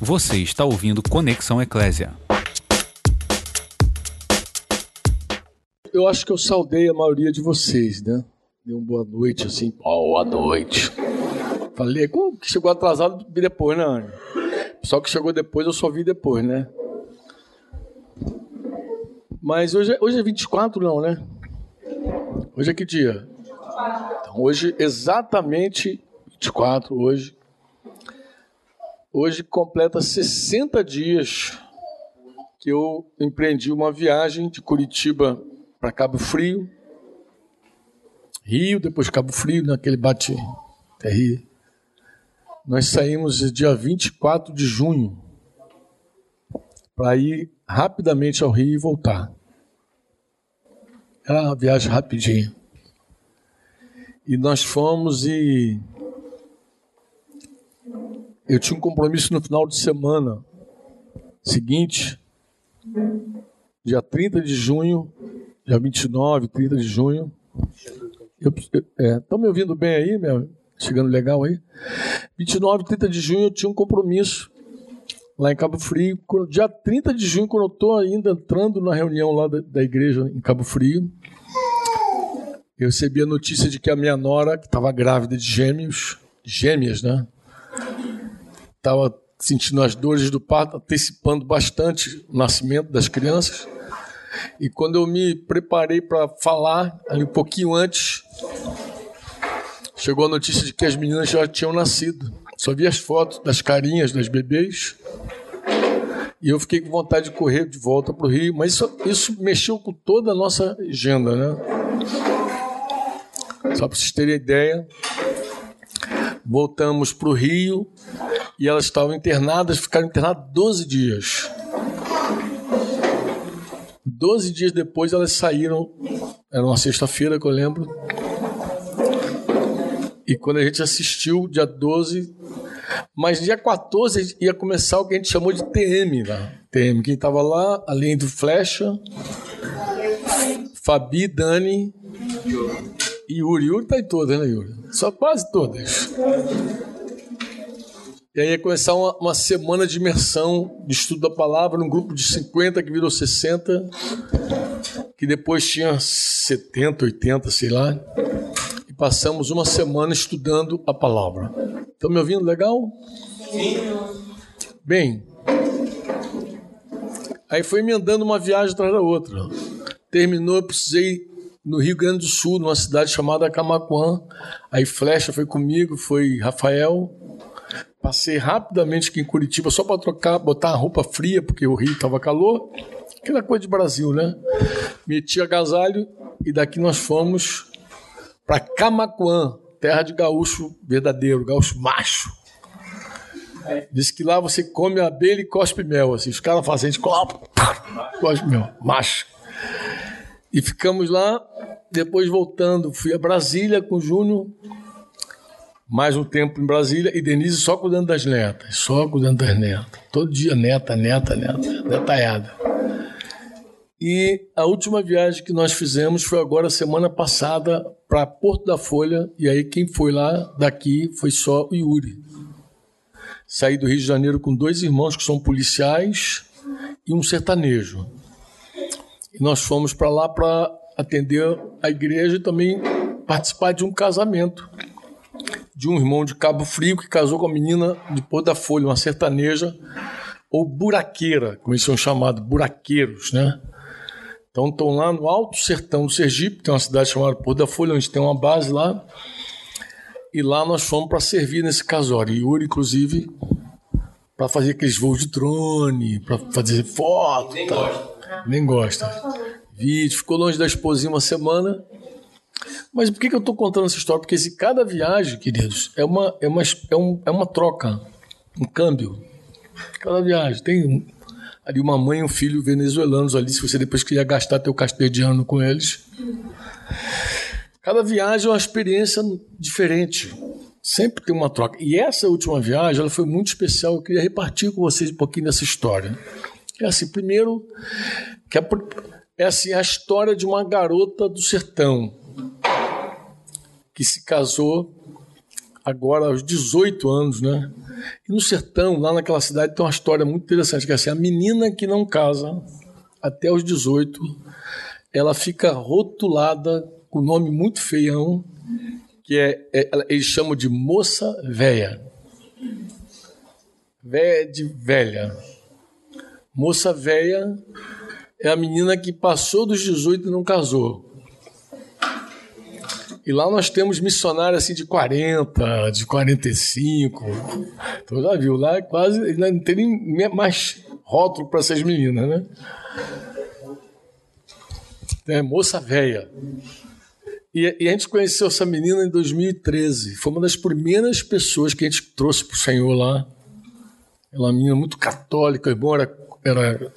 Você está ouvindo Conexão Eclésia. Eu acho que eu saudei a maioria de vocês, né? Dei uma boa noite, assim, boa noite. Falei, como que chegou atrasado, vi depois, né, Anny? Só que chegou depois, eu só vi depois, né? Mas hoje, é, hoje é 24, não, né? Hoje é que dia? Então, hoje, exatamente 24, hoje. Hoje completa 60 dias que eu empreendi uma viagem de Curitiba para Cabo Frio, Rio, depois Cabo Frio, naquele bate terrível. Nós saímos dia 24 de junho para ir rapidamente ao Rio e voltar. Era uma viagem rapidinha. E nós fomos e eu tinha um compromisso no final de semana seguinte, dia 30 de junho, dia 29, 30 de junho. Estão é, me ouvindo bem aí, meu? Chegando legal aí? 29, 30 de junho eu tinha um compromisso lá em Cabo Frio. Dia 30 de junho, quando eu estou ainda entrando na reunião lá da, da igreja em Cabo Frio, eu recebi a notícia de que a minha nora, que estava grávida de gêmeos, gêmeas, né? Estava sentindo as dores do parto, antecipando bastante o nascimento das crianças. E quando eu me preparei para falar, ali um pouquinho antes, chegou a notícia de que as meninas já tinham nascido. Só vi as fotos das carinhas das bebês. E eu fiquei com vontade de correr de volta para o Rio, mas isso, isso mexeu com toda a nossa agenda, né? Só para vocês terem ideia, voltamos para o Rio e elas estavam internadas, ficaram internadas 12 dias. 12 dias depois elas saíram, era uma sexta-feira que eu lembro. E quando a gente assistiu, dia 12, mas dia 14 ia começar o que a gente chamou de TM lá. TM, quem estava lá, além do Flecha, Fabi, Dani e Yuri. Yuri tá em todas, né, Yuri? Só quase todas. E aí ia começar uma, uma, semana de imersão de estudo da palavra, num grupo de 50 que virou 60, que depois tinha 70, 80, sei lá. E passamos uma semana estudando a palavra. Estão me ouvindo legal? Sim. Bem, aí foi emendando uma viagem atrás da outra. Terminou, eu precisei no Rio Grande do Sul, numa cidade chamada Camacuã. Aí Flecha foi comigo, foi Rafael, Passei rapidamente aqui em Curitiba só para trocar, botar a roupa fria, porque o Rio estava calor. Aquela coisa de Brasil, né? Meti agasalho e daqui nós fomos para Camacuã, terra de gaúcho verdadeiro, gaúcho macho. Diz que lá você come abelha e cospe mel. Assim, os caras fazem, gente cospe mel, macho. E ficamos lá, depois voltando, fui a Brasília com o Júnior mais um tempo em Brasília e Denise só cuidando das netas, só cuidando das netas. Todo dia neta, neta, neta, detalhada. E a última viagem que nós fizemos foi agora semana passada para Porto da Folha e aí quem foi lá daqui foi só o Yuri. Saí do Rio de Janeiro com dois irmãos que são policiais e um sertanejo. E nós fomos para lá para atender a igreja e também participar de um casamento de um irmão de Cabo Frio que casou com a menina de Pôr da Folha, uma sertaneja, ou buraqueira, como eles são chamados, buraqueiros, né? Então estão lá no Alto Sertão do Sergipe, tem uma cidade chamada Pôr da Folha, onde tem uma base lá. E lá nós fomos para servir nesse casório. E Yuri, inclusive, para fazer aqueles voos de drone, para fazer foto. Nem tá. gosta. Nem gosta. Vídeo. Ficou longe da esposinha uma semana mas por que, que eu estou contando essa história? Porque se cada viagem, queridos, é uma, é uma, é um, é uma troca, um câmbio. Cada viagem. Tem ali uma mãe e um filho venezuelanos ali, se você depois quiser gastar teu castelhano com eles. Cada viagem é uma experiência diferente. Sempre tem uma troca. E essa última viagem, ela foi muito especial. Eu queria repartir com vocês um pouquinho dessa história. É assim, primeiro, que é, é assim, a história de uma garota do sertão que se casou agora aos 18 anos, né? E no sertão, lá naquela cidade, tem uma história muito interessante, que é assim, a menina que não casa até os 18, ela fica rotulada com um nome muito feião, que é, é eles chamam de moça véia. Véia de velha. Moça véia é a menina que passou dos 18 e não casou. E lá nós temos missionários assim de 40, de 45. Então já viu, lá é quase não tem nem mais rótulo para essas meninas, né? É moça velha. E, e, a gente conheceu essa menina em 2013. Foi uma das primeiras pessoas que a gente trouxe para o Senhor lá. Ela é uma menina muito católica, embora era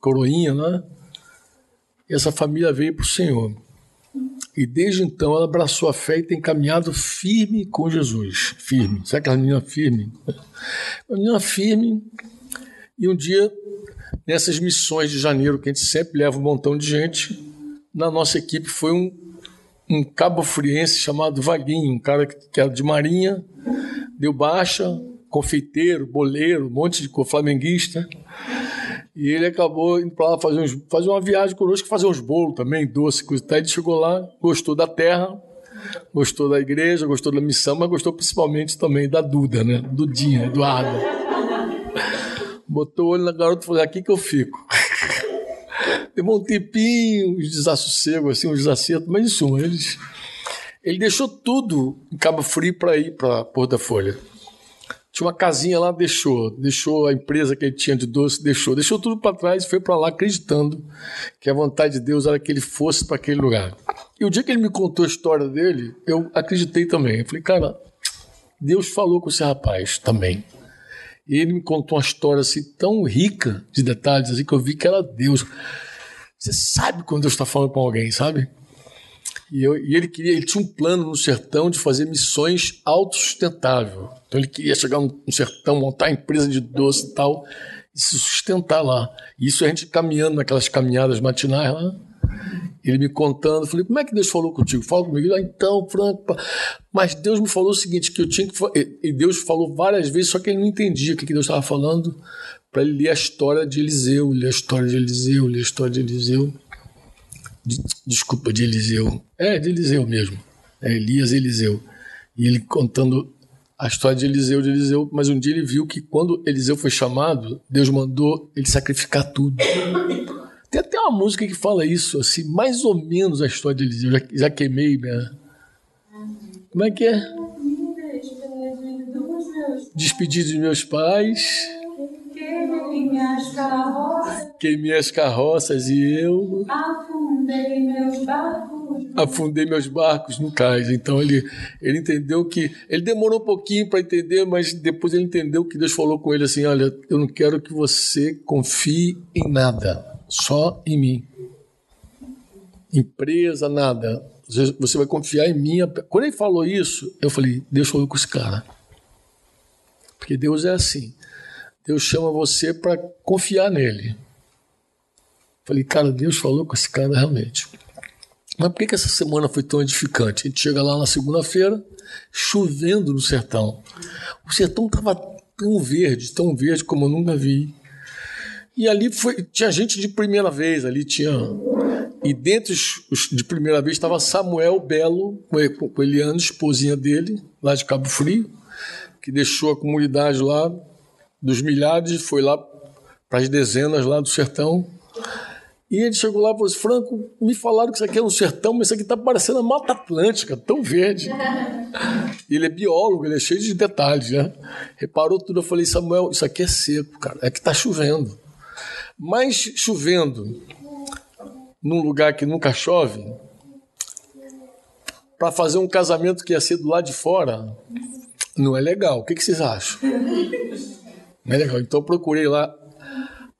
coroinha, né? E essa família veio para o Senhor. E desde então ela abraçou a fé e tem caminhado firme com Jesus. Firme. Sabe aquela menina firme? Uma menina firme. E um dia, nessas missões de janeiro, que a gente sempre leva um montão de gente, na nossa equipe foi um, um cabo friense chamado Vaguinho, um cara que era de marinha, deu baixa, confeiteiro, boleiro, um monte de flamenguista. E ele acabou indo para lá fazer, uns, fazer uma viagem conosco, fazer uns bolos também, doce, coisa e tal. Ele chegou lá, gostou da terra, gostou da igreja, gostou da missão, mas gostou principalmente também da Duda, né? Dudinha, Eduardo. Botou o olho na garota e falou: aqui que eu fico. Demorou um tempinho, uns desassossegos, assim, uns desacertos, mas em suma, eles, ele deixou tudo em Cabo Frio para ir para Porta Folha. Tinha uma casinha lá, deixou. Deixou a empresa que ele tinha de doce, deixou. Deixou tudo para trás e foi para lá acreditando que a vontade de Deus era que ele fosse para aquele lugar. E o dia que ele me contou a história dele, eu acreditei também. Eu falei, cara, Deus falou com esse rapaz também. E ele me contou uma história assim tão rica de detalhes assim que eu vi que era Deus. Você sabe quando Deus está falando com alguém, sabe? E, eu, e, ele queria, ele tinha um plano no sertão de fazer missões autossustentável. Então ele queria chegar no sertão, montar empresa de doce e tal, e se sustentar lá. E isso a gente caminhando naquelas caminhadas matinais lá. Ele me contando, eu falei, como é que Deus falou contigo? Fala comigo. Ah, então, Franco, mas Deus me falou o seguinte, que eu tinha que... E Deus falou várias vezes, só que ele não entendia o que Deus estava falando, para ele ler a história de Eliseu, ler a história de Eliseu, ler a história de Eliseu desculpa, de Eliseu. É, de Eliseu mesmo. É Elias Eliseu. E ele contando a história de Eliseu, de Eliseu, mas um dia ele viu que quando Eliseu foi chamado, Deus mandou ele sacrificar tudo. Tem até uma música que fala isso, assim, mais ou menos a história de Eliseu. Já, já queimei, né? Como é que é? Despedi dos meus pais. Queimei as carroças e eu. Afundei meus barcos. No cais. Então ele, ele entendeu que. Ele demorou um pouquinho para entender, mas depois ele entendeu que Deus falou com ele assim: Olha, eu não quero que você confie em nada, só em mim. Empresa, nada. Você vai confiar em mim. Quando ele falou isso, eu falei: Deus falou com esse cara. Porque Deus é assim. Deus chama você para confiar nele. Falei, cara, Deus falou com esse cara realmente. Mas por que, que essa semana foi tão edificante? A gente chega lá na segunda-feira, chovendo no sertão. O sertão estava tão verde, tão verde como eu nunca vi. E ali foi, tinha gente de primeira vez, ali tinha. E dentre os, de primeira vez estava Samuel Belo, com Eliane, esposinha dele, lá de Cabo Frio, que deixou a comunidade lá dos milhares, foi lá para as dezenas lá do sertão. E ele chegou lá e falou assim, Franco, me falaram que isso aqui é um sertão, mas isso aqui está parecendo a Mata Atlântica, tão verde. ele é biólogo, ele é cheio de detalhes, né? Reparou tudo, eu falei, Samuel, isso aqui é seco, cara, é que está chovendo. Mas chovendo num lugar que nunca chove, para fazer um casamento que ia ser do lado de fora, não é legal. O que, que vocês acham? Não é legal. Então eu procurei lá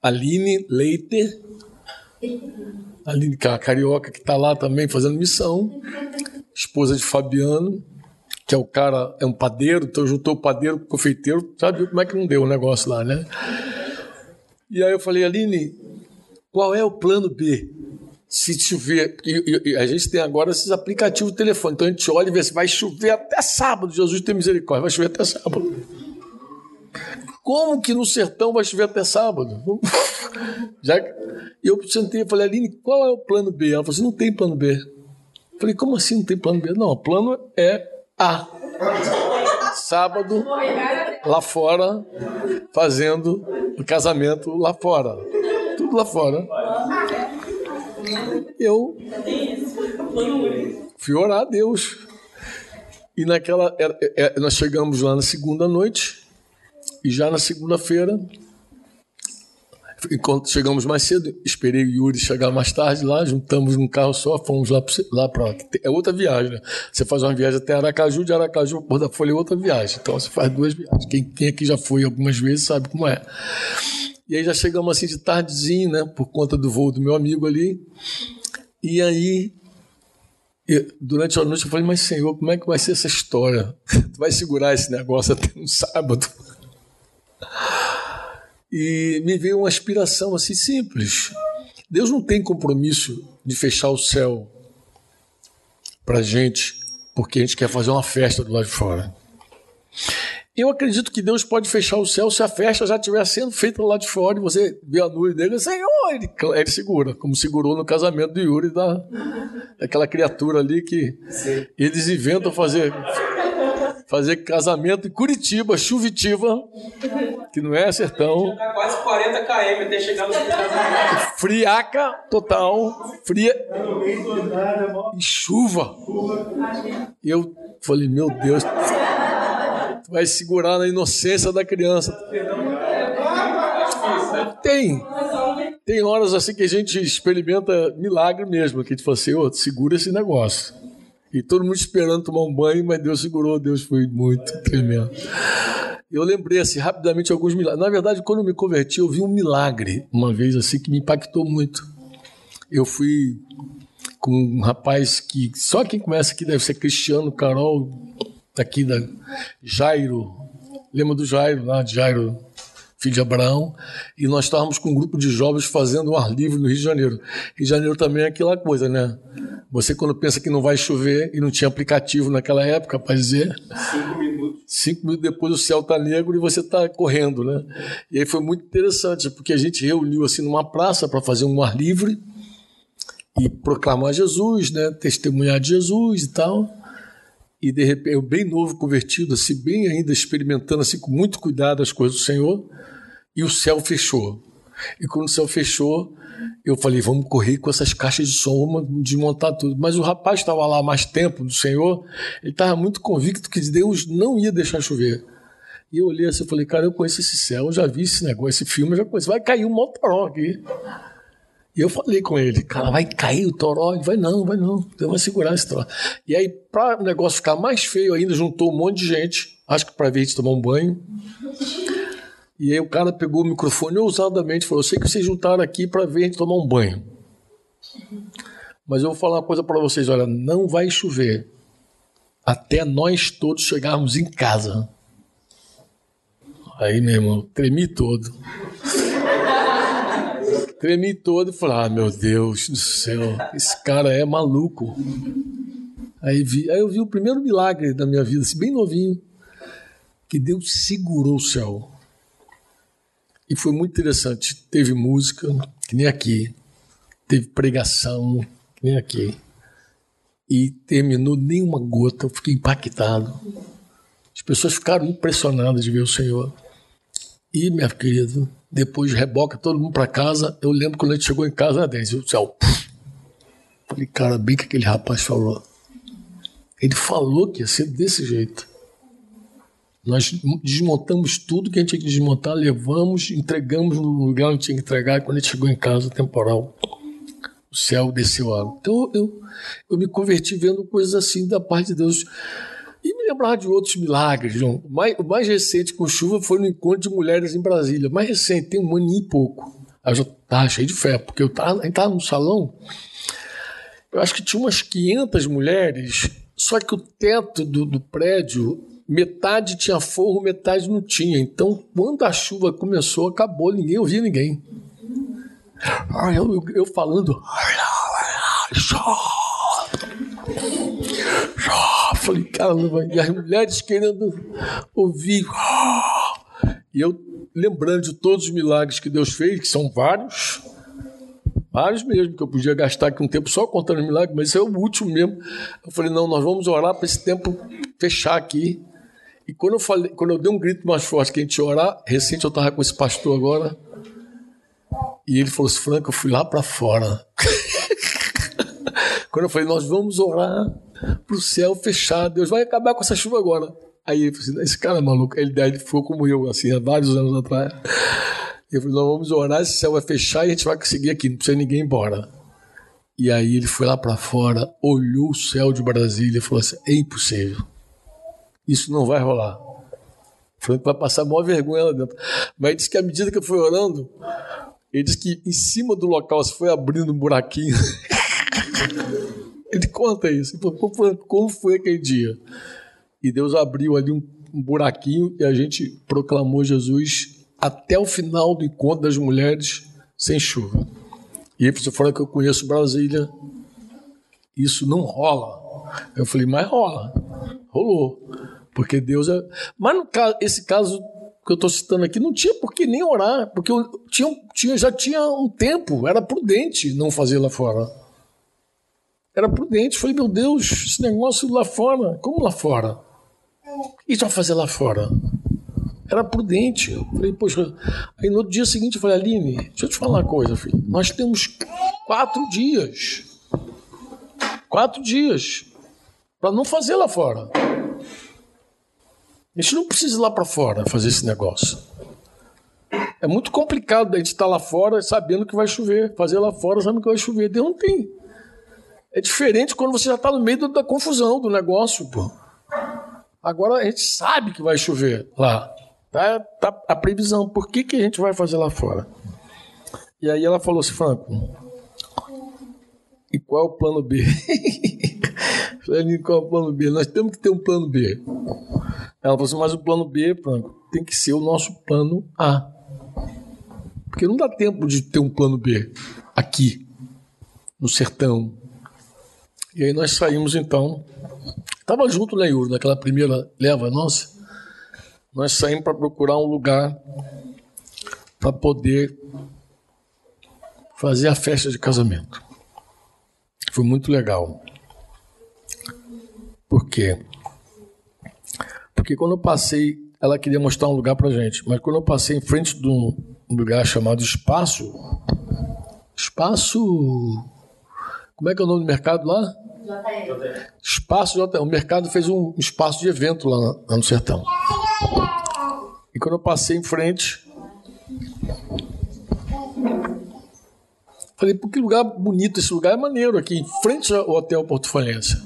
Aline Leiter, Aline, é carioca que está lá também fazendo missão, esposa de Fabiano, que é o cara, é um padeiro, então juntou o padeiro com o confeiteiro, sabe como é que não deu o negócio lá, né? E aí eu falei, Aline, qual é o plano B? Se chover, e, e, a gente tem agora esses aplicativos de telefone, então a gente olha e vê se vai chover até sábado, Jesus tem misericórdia, vai chover até sábado. Como que no sertão vai chover até sábado? Já eu sentei e falei, Aline, qual é o plano B? Ela falou assim, não tem plano B. Eu falei, como assim não tem plano B? Não, o plano é A. Sábado, lá fora, fazendo o casamento lá fora. Tudo lá fora. Eu fui orar a Deus. E naquela. Era, nós chegamos lá na segunda noite, e já na segunda-feira, chegamos mais cedo, esperei o Yuri chegar mais tarde lá, juntamos num carro só, fomos lá, lá para. É outra viagem, né? Você faz uma viagem até Aracaju, de Aracaju da Folha é outra viagem. Então você faz duas viagens. Quem, quem aqui já foi algumas vezes sabe como é. E aí já chegamos assim de tardezinho, né? Por conta do voo do meu amigo ali. E aí eu, durante a noite eu falei, mas Senhor, como é que vai ser essa história? Tu vai segurar esse negócio até um sábado? E me veio uma aspiração assim simples. Deus não tem compromisso de fechar o céu para gente, porque a gente quer fazer uma festa do lado de fora. Eu acredito que Deus pode fechar o céu se a festa já estiver sendo feita lá de fora e você vê a nuvem dele, Senhor, ele, ele segura, como segurou no casamento do Yuri, da, daquela criatura ali que Sim. eles inventam fazer fazer casamento em Curitiba, Chuvitiva, que não é sertão. Já quase 40 km até chegar no. Friaca total, fria e chuva. Eu falei, meu Deus, vai segurar na inocência da criança. Tem. Tem horas assim que a gente experimenta milagre mesmo, que a gente fala assim, oh, segura esse negócio. E todo mundo esperando tomar um banho, mas Deus segurou, Deus foi muito tremendo. Eu lembrei assim rapidamente alguns milagres. Na verdade, quando eu me converti, eu vi um milagre uma vez assim que me impactou muito. Eu fui com um rapaz que só quem conhece aqui deve ser Cristiano Carol, aqui da Jairo. Lembra do Jairo, lá de Jairo filho de Abraão, e nós estávamos com um grupo de jovens fazendo um ar livre no Rio de Janeiro. Rio de Janeiro também é aquela coisa, né? Você quando pensa que não vai chover e não tinha aplicativo naquela época para dizer. Cinco minutos. Cinco minutos depois o céu está negro e você está correndo, né? E aí foi muito interessante, porque a gente reuniu assim numa praça para fazer um ar livre e proclamar Jesus, né? Testemunhar de Jesus e tal e de repente eu bem novo convertido, assim, bem ainda experimentando assim com muito cuidado as coisas do Senhor, e o céu fechou. E quando o céu fechou, eu falei, vamos correr com essas caixas de som, vamos desmontar tudo. Mas o rapaz estava lá mais tempo do Senhor, ele estava muito convicto que Deus não ia deixar chover. E eu olhei assim e falei, cara, eu conheço esse céu, eu já vi esse negócio, esse filme, eu já conheço. Vai cair um motorão aqui. E eu falei com ele, cara, vai cair o toró? Ele vai, não, vai não, eu vou segurar esse toró. E aí, para o negócio ficar mais feio ainda, juntou um monte de gente, acho que para ver tomar um banho. E aí o cara pegou o microfone ousadamente e falou: Eu sei que vocês juntaram aqui para ver a gente tomar um banho. Mas eu vou falar uma coisa para vocês: olha, não vai chover até nós todos chegarmos em casa. Aí, meu irmão, tremi todo. Tremi todo e falei, ah, meu Deus do céu, esse cara é maluco. Aí, vi, aí eu vi o primeiro milagre da minha vida, assim, bem novinho, que Deus segurou o céu. E foi muito interessante. Teve música, que nem aqui. Teve pregação, que nem aqui. E terminou nem uma gota, eu fiquei impactado. As pessoas ficaram impressionadas de ver o Senhor. E, minha querida, depois reboca todo mundo para casa. Eu lembro quando a gente chegou em casa, a Denise, o céu. Falei, cara, bem que aquele rapaz falou. Ele falou que ia ser desse jeito. Nós desmontamos tudo que a gente tinha que desmontar, levamos, entregamos no lugar onde tinha que entregar. Quando a gente chegou em casa, o temporal, o céu desceu água. Então eu, eu me converti vendo coisas assim da parte de Deus. E me lembrar de outros milagres, João. O mais, o mais recente com chuva foi no encontro de mulheres em Brasília. Mais recente, tem um ano e pouco. Aí eu já estava cheio de fé, porque eu estava no salão, eu acho que tinha umas 500 mulheres, só que o teto do, do prédio, metade tinha forro, metade não tinha. Então, quando a chuva começou, acabou, ninguém ouvia ninguém. Eu, eu, eu falando. Falei, caramba, e as mulheres querendo ouvir. E eu lembrando de todos os milagres que Deus fez, que são vários, vários mesmo, que eu podia gastar aqui um tempo só contando milagres, mas esse é o último mesmo. Eu falei, não, nós vamos orar para esse tempo fechar aqui. E quando eu falei, quando eu dei um grito mais forte que a gente orar, recente eu estava com esse pastor agora, e ele falou assim, Franco, eu fui lá para fora. quando eu falei, nós vamos orar para o céu fechar, Deus vai acabar com essa chuva agora. Aí ele falou assim, esse cara é maluco. Ele, ele ficou como eu, assim, há vários anos atrás. Eu falei, nós vamos orar, esse céu vai fechar e a gente vai conseguir aqui, não precisa ninguém ir embora. E aí ele foi lá para fora, olhou o céu de Brasília e falou assim, é impossível. Isso não vai rolar. Falei que vai passar a maior vergonha lá dentro. Mas ele disse que à medida que eu fui orando, ele disse que em cima do local se foi abrindo um buraquinho. ele conta isso. Como foi aquele dia? E Deus abriu ali um, um buraquinho e a gente proclamou Jesus até o final do encontro das mulheres sem chuva. E aí você fala que eu conheço Brasília, isso não rola. Eu falei, mas rola. Rolou. Porque Deus é. Mas no caso, esse caso que eu estou citando aqui, não tinha por que nem orar, porque eu tinha, tinha, já tinha um tempo, era prudente não fazer lá fora. Era prudente. Falei, meu Deus, esse negócio lá fora, como lá fora? Gente vai fazer lá fora? Era prudente. Eu falei, poxa. Aí no dia seguinte eu falei, Aline, deixa eu te falar uma coisa, filho. Nós temos quatro dias. Quatro dias. Para não fazer lá fora. A gente não precisa ir lá para fora fazer esse negócio. É muito complicado a gente estar tá lá fora sabendo que vai chover. Fazer lá fora sabendo que vai chover. Deus não tem. É diferente quando você já está no meio da confusão do negócio, pô. Agora a gente sabe que vai chover lá. Tá, tá a previsão. Por que, que a gente vai fazer lá fora? E aí ela falou assim, Franco, e qual é o plano B? Falei, qual é o plano B? Nós temos que ter um plano B. Ela falou assim, mas o plano B, Franco, tem que ser o nosso plano A. Porque não dá tempo de ter um plano B aqui, no sertão. E aí nós saímos então. Estava junto, né, Yuri, naquela primeira leva nossa. Nós saímos para procurar um lugar para poder fazer a festa de casamento. Foi muito legal. Por quê? Porque quando eu passei, ela queria mostrar um lugar pra gente, mas quando eu passei em frente de um lugar chamado Espaço, Espaço. Como é que é o nome do mercado lá? Espaço JR. O mercado fez um espaço de evento lá, no sertão. E quando eu passei em frente, falei, por que lugar bonito esse lugar? É maneiro aqui, em frente ao Hotel Porto Falência.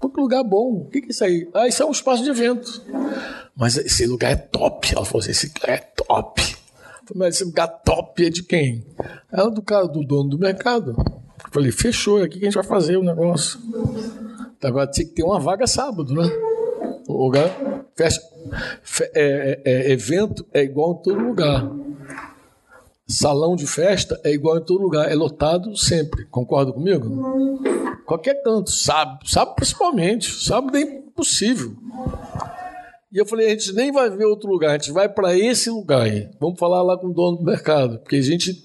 Pô, que lugar bom. O que, que é isso aí? Ah, isso é um espaço de evento. Mas esse lugar é top. Ela falou assim: esse lugar é top. Falei, mas esse lugar top é de quem? Ela é do cara, do dono do mercado. Falei, fechou, é aqui que a gente vai fazer o negócio. Agora tinha que ter uma vaga sábado, né? O lugar, festa, é, é, é, evento é igual em todo lugar. Salão de festa é igual em todo lugar, é lotado sempre. Concorda comigo? Qualquer canto, sábado, sábado principalmente, sábado é impossível. E eu falei, a gente nem vai ver outro lugar, a gente vai para esse lugar aí. Vamos falar lá com o dono do mercado, porque a gente,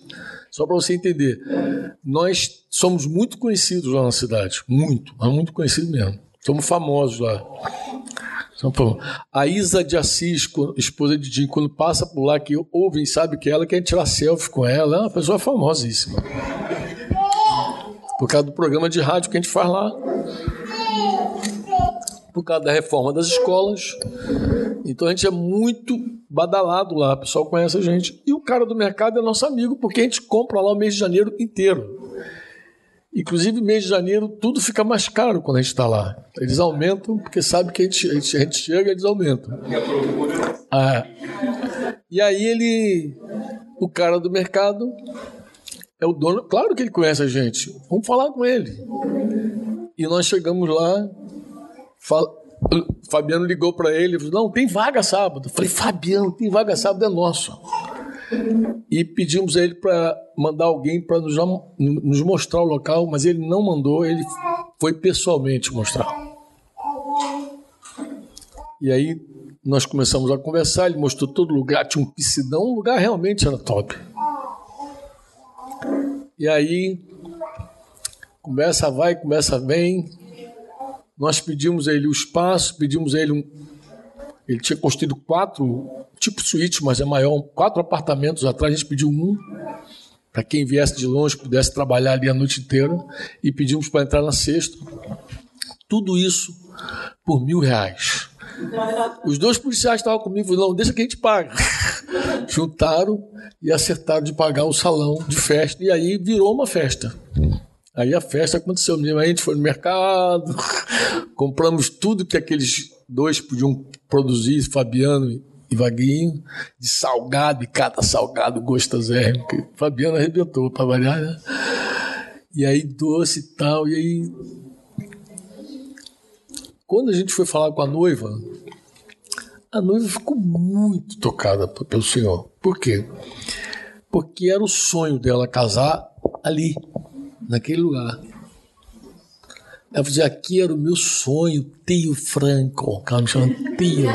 só para você entender, nós somos muito conhecidos lá na cidade, muito, mas muito conhecidos mesmo. Somos famosos lá. A Isa de Assis, esposa de Jim, quando passa por lá, que ouvem, sabe que ela quer tirar selfie com ela, é uma pessoa famosíssima. Por causa do programa de rádio que a gente faz lá. Por causa da reforma das escolas. Então a gente é muito badalado lá, o pessoal conhece a gente. E o cara do mercado é nosso amigo, porque a gente compra lá o mês de janeiro inteiro. Inclusive, mês de janeiro, tudo fica mais caro quando a gente está lá. Eles aumentam, porque sabe que a gente, a gente, a gente chega eles aumentam. Ah, e aí ele, o cara do mercado, é o dono. Claro que ele conhece a gente. Vamos falar com ele. E nós chegamos lá, fala, Fabiano ligou para ele, falou, não, tem vaga sábado. Eu falei, Fabiano, tem vaga sábado, é nosso e pedimos a ele para mandar alguém para nos, nos mostrar o local, mas ele não mandou, ele foi pessoalmente mostrar. E aí nós começamos a conversar, ele mostrou todo lugar, tinha um piscinão, o lugar realmente era top. E aí, conversa vai, conversa vem. Nós pedimos a ele o espaço, pedimos a ele um. Ele tinha construído quatro, tipo suíte, mas é maior, quatro apartamentos atrás, a gente pediu um, para quem viesse de longe pudesse trabalhar ali a noite inteira, e pedimos para entrar na sexta. Tudo isso por mil reais. Os dois policiais estavam comigo, falaram, não, deixa que a gente paga. Juntaram e acertaram de pagar o salão de festa, e aí virou uma festa. Aí a festa aconteceu mesmo. Aí a gente foi no mercado, compramos tudo que aqueles dois podiam produzir, Fabiano e Vaguinho, de salgado, e cada salgado gostosérrimo. Fabiano arrebentou para variar, né? E aí doce e tal, e aí quando a gente foi falar com a noiva, a noiva ficou muito tocada pelo Senhor. Por quê? Porque era o sonho dela casar ali, naquele lugar. Ela dizia, aqui era o meu sonho, tio Franco. Ela me chama tio.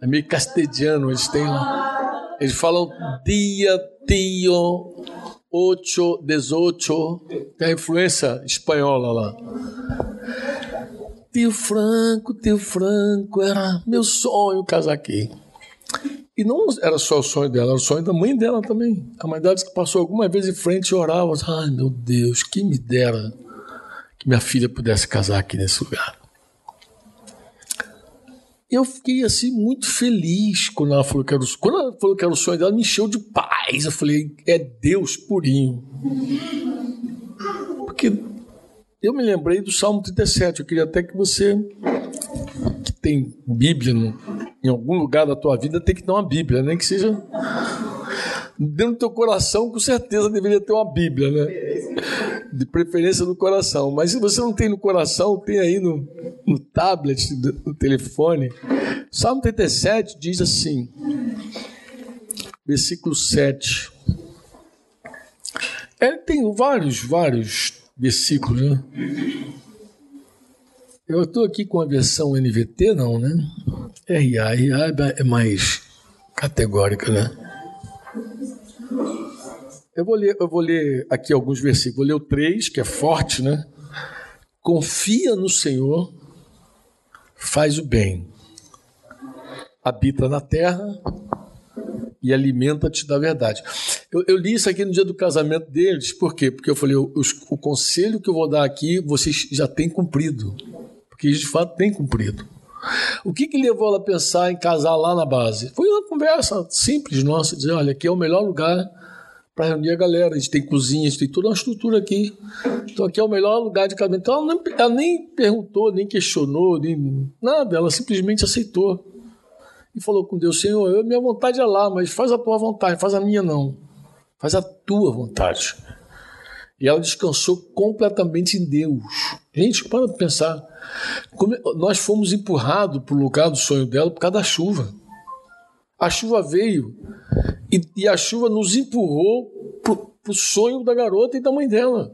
É meio castelhano, eles têm lá. Eles falam dia, tio, ocho, dezocho. Tem a influência espanhola lá. Tio Franco, tio Franco, era meu sonho casar aqui. E não era só o sonho dela, era o sonho da mãe dela também. A mãe dela disse que passou alguma vez em frente e orava. Ai, meu Deus, que me dera que minha filha pudesse casar aqui nesse lugar. Eu fiquei assim muito feliz quando ela falou que era o, quando ela falou que era o sonho dela, me encheu de paz. Eu falei, é Deus purinho. Porque eu me lembrei do Salmo 37. Eu queria até que você, que tem Bíblia no, em algum lugar da tua vida, tem que ter uma Bíblia, nem que seja dentro do teu coração, com certeza deveria ter uma Bíblia, né? De preferência no coração. Mas se você não tem no coração, tem aí no, no tablet, no telefone. Salmo 37 diz assim, versículo 7. Ele tem vários, vários versículos, né? Eu estou aqui com a versão NVT, não, né? RA, RA é mais categórica, né? Eu vou ler, eu vou ler aqui alguns versículos. Vou ler o 3, que é forte, né? Confia no Senhor, faz o bem, habita na terra e alimenta-te da verdade. Eu, eu, li isso aqui no dia do casamento deles, por quê? Porque eu falei, o, o conselho que eu vou dar aqui, vocês já têm cumprido. Eles de fato têm cumprido. O que, que levou ela a pensar em casar lá na base? Foi uma conversa simples nossa, dizer, olha, aqui é o melhor lugar para reunir a galera. A gente tem cozinha, a gente tem toda uma estrutura aqui. Então aqui é o melhor lugar de casamento. Então ela, não, ela nem perguntou, nem questionou, nem nada, ela simplesmente aceitou. E falou com Deus, Senhor, minha vontade é lá, mas faz a tua vontade, faz a minha não. Faz a tua vontade. E ela descansou completamente em Deus. Gente, para pensar. Como nós fomos empurrados para o lugar do sonho dela por causa da chuva. A chuva veio e, e a chuva nos empurrou para o sonho da garota e da mãe dela.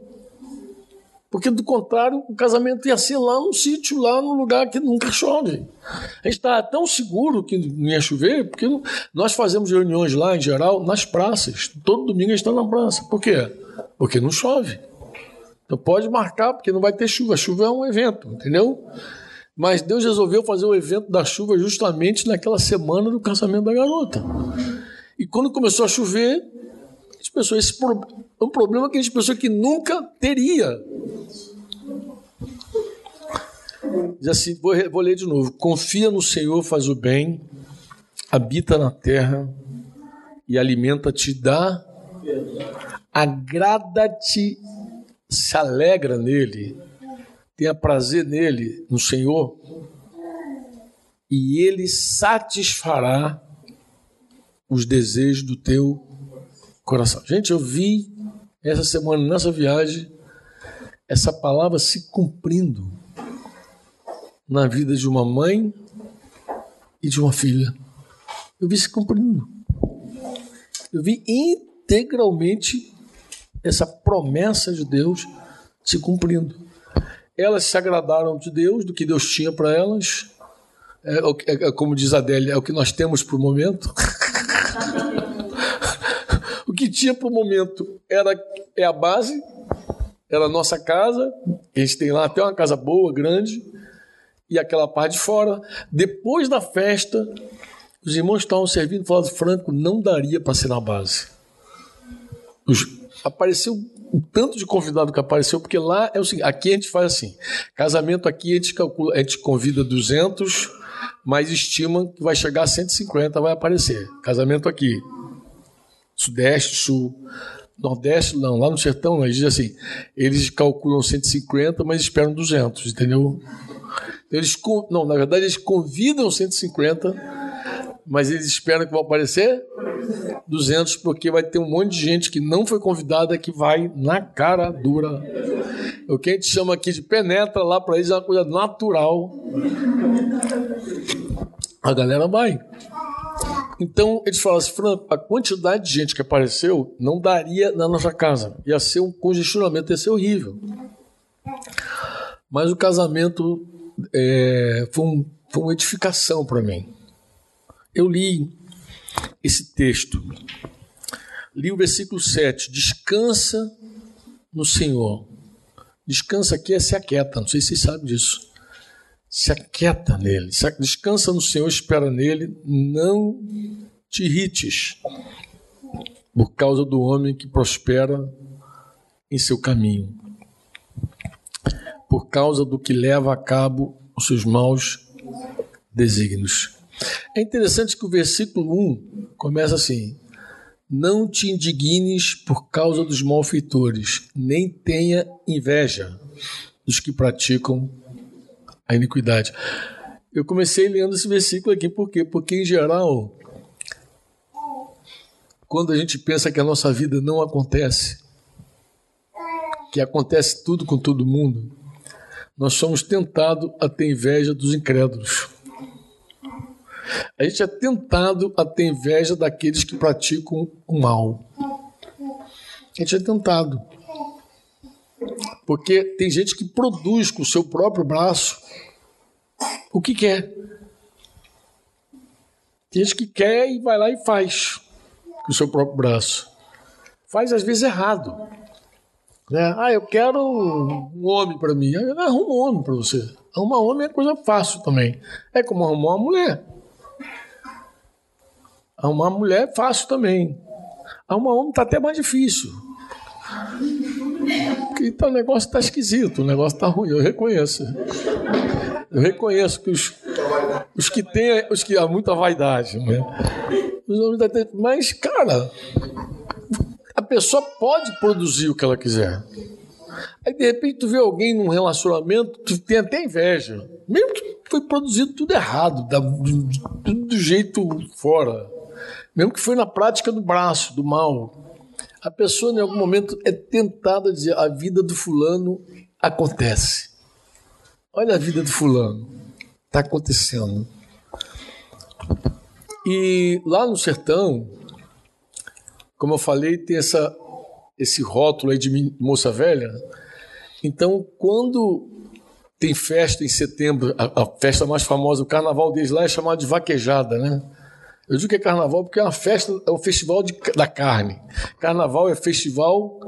Porque, do contrário, o casamento ia ser lá no sítio, lá no lugar que nunca chove. A gente estava tão seguro que não ia chover, porque nós fazemos reuniões lá, em geral, nas praças. Todo domingo a gente está na praça. Por quê? Porque não chove. Então pode marcar, porque não vai ter chuva. A chuva é um evento, entendeu? Mas Deus resolveu fazer o evento da chuva justamente naquela semana do casamento da garota. E quando começou a chover, as pessoas, esse pro, é um problema que a gente pensou que nunca teria. Diz assim, vou, vou ler de novo. Confia no Senhor, faz o bem, habita na terra e alimenta-te da. Agrada-te, se alegra nele, tenha prazer nele, no Senhor, e ele satisfará os desejos do teu coração. Gente, eu vi essa semana, nessa viagem, essa palavra se cumprindo na vida de uma mãe e de uma filha. Eu vi se cumprindo. Eu vi integralmente essa promessa de Deus se cumprindo. Elas se agradaram de Deus, do que Deus tinha para elas, É, é, é, como diz a Adélia, é o que nós temos para o momento. o que tinha para o momento era é a base, era a nossa casa, a gente tem lá até uma casa boa, grande, e aquela parte de fora. Depois da festa, os irmãos estavam servindo, falando franco, não daria para ser na base. Os, apareceu o tanto de convidado que apareceu, porque lá é o seguinte, aqui a gente faz assim, casamento aqui a gente calcula, a gente convida 200, mas estima que vai chegar a 150, vai aparecer. Casamento aqui, sudeste, sul, nordeste não, lá no sertão eles dizem assim, eles calculam 150, mas esperam 200, entendeu? Eles, não, na verdade eles convidam 150, mas eles esperam que vão aparecer 200, porque vai ter um monte de gente que não foi convidada que vai na cara dura. O que a gente chama aqui de penetra lá para eles é uma coisa natural. A galera vai. Então eles falam assim, Fran, a quantidade de gente que apareceu não daria na nossa casa. Ia ser um congestionamento, ia ser horrível. Mas o casamento é, foi, um, foi uma edificação para mim. Eu li esse texto, li o versículo 7, descansa no Senhor. Descansa aqui é se aquieta, não sei se vocês sabem disso. Se aquieta nele, descansa no Senhor, espera nele, não te irrites por causa do homem que prospera em seu caminho, por causa do que leva a cabo os seus maus desígnios. É interessante que o versículo 1 começa assim: Não te indignes por causa dos malfeitores, nem tenha inveja dos que praticam a iniquidade. Eu comecei lendo esse versículo aqui, por quê? Porque, em geral, quando a gente pensa que a nossa vida não acontece, que acontece tudo com todo mundo, nós somos tentados a ter inveja dos incrédulos. A gente é tentado a ter inveja daqueles que praticam o mal. A gente é tentado. Porque tem gente que produz com o seu próprio braço o que quer. Tem gente que quer e vai lá e faz com o seu próprio braço. Faz às vezes errado. Né? Ah, eu quero um homem para mim. Arruma um homem para você. Arrumar homem é coisa fácil também. É como arrumar uma mulher. Arrumar mulher é fácil também. Arrumar homem está até mais difícil. Então o negócio está esquisito, o negócio está ruim, eu reconheço. Eu reconheço que os, os que têm, os que há muita vaidade, né? Os homens mas, cara, a pessoa pode produzir o que ela quiser. Aí de repente tu vê alguém num relacionamento, tu tem até inveja. Mesmo que foi produzido tudo errado, do, do jeito fora mesmo que foi na prática do braço, do mal. A pessoa, em algum momento, é tentada a dizer: a vida do fulano acontece. Olha a vida do fulano, está acontecendo. E lá no sertão, como eu falei, tem essa, esse rótulo aí de moça velha. Então, quando tem festa em setembro, a, a festa mais famosa, o carnaval deles lá é chamado de vaquejada, né? Eu digo que é carnaval porque é uma festa, é o festival de, da carne. Carnaval é festival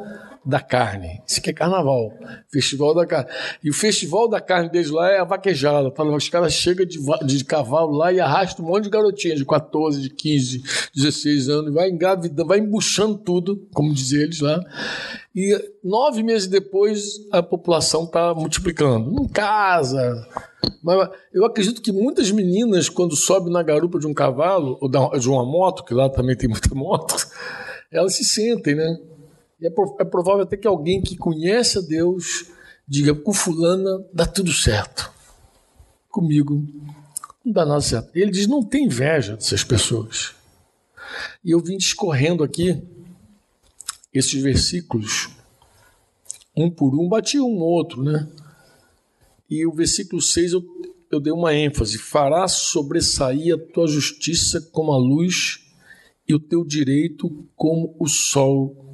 da carne. Isso aqui é carnaval. Festival da carne. E o festival da carne deles lá é a vaquejada. Tá? Os caras chegam de, de cavalo lá e arrastam um monte de garotinha de 14, de 15, 16 anos, vai engravidando, vai embuchando tudo, como dizem eles lá. E nove meses depois a população está multiplicando. Não casa. Mas eu acredito que muitas meninas, quando sobem na garupa de um cavalo, ou de uma moto, que lá também tem muita moto, elas se sentem, né? É, é provável até que alguém que conhece a Deus diga: com Fulana dá tudo certo. Comigo não dá nada certo. Ele diz: não tem inveja dessas pessoas. E eu vim discorrendo aqui esses versículos, um por um, bati um outro, né? E o versículo 6 eu, eu dei uma ênfase: fará sobressair a tua justiça como a luz e o teu direito como o sol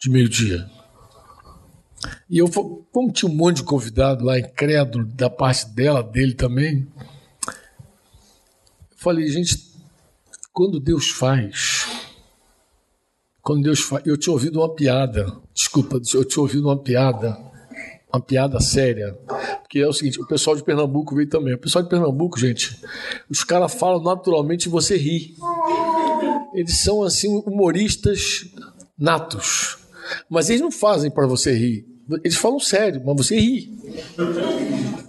de meio-dia. E eu, como tinha um monte de convidado lá, incrédulo, da parte dela, dele também, Falei, gente, quando Deus faz, quando Deus faz, eu tinha ouvido uma piada, desculpa, eu tinha ouvido uma piada, uma piada séria, porque é o seguinte, o pessoal de Pernambuco veio também. O pessoal de Pernambuco, gente, os caras falam naturalmente e você ri. Eles são assim humoristas natos, mas eles não fazem para você rir. Eles falam sério, mas você ri.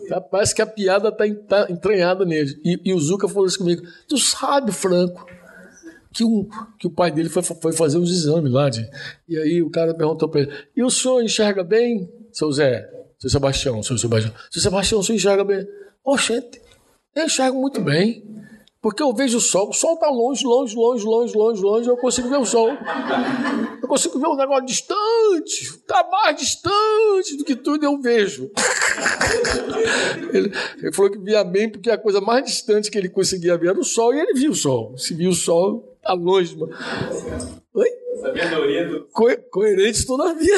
Tá? Parece que a piada está tá entranhada nele. E, e, o Zuca falou isso comigo. Tu sabe, Franco, que, um, que o pai dele foi, foi fazer uns exames lá. De, e aí o cara perguntou para ele: E o senhor enxerga bem, seu Zé? Seu Sebastião, seu Sebastião. Seu Sebastião, o senhor enxerga bem? Oxente, eu enxergo muito bem. Porque eu vejo o sol, o sol está longe, longe, longe, longe, longe, longe, eu consigo ver o sol. Eu consigo ver um negócio distante, está mais distante do que tudo eu vejo. Ele, ele, falou que via bem porque a coisa mais distante que ele conseguia ver era o sol, e ele viu o sol. Se viu o sol, está longe. Mas... Oi? Sabedoria do... Co coerente todavia.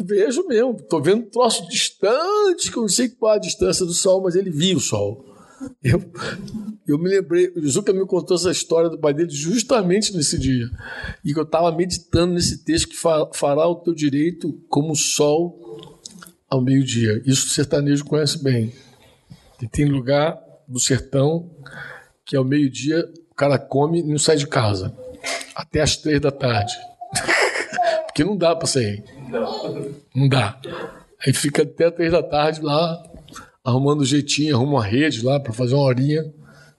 Vejo mesmo, estou vendo um troço distante, que eu não sei qual a distância do sol, mas ele viu o sol. Eu, eu me lembrei, o Zuka me contou essa história do pai dele justamente nesse dia. E que eu estava meditando nesse texto que fará o teu direito como o sol ao meio-dia. Isso o sertanejo conhece bem. E tem lugar do sertão que ao meio-dia o cara come e não sai de casa. Até às três da tarde. Porque não dá para sair. Não dá. Aí fica até três da tarde lá arrumando um jeitinho, arruma uma rede lá para fazer uma horinha,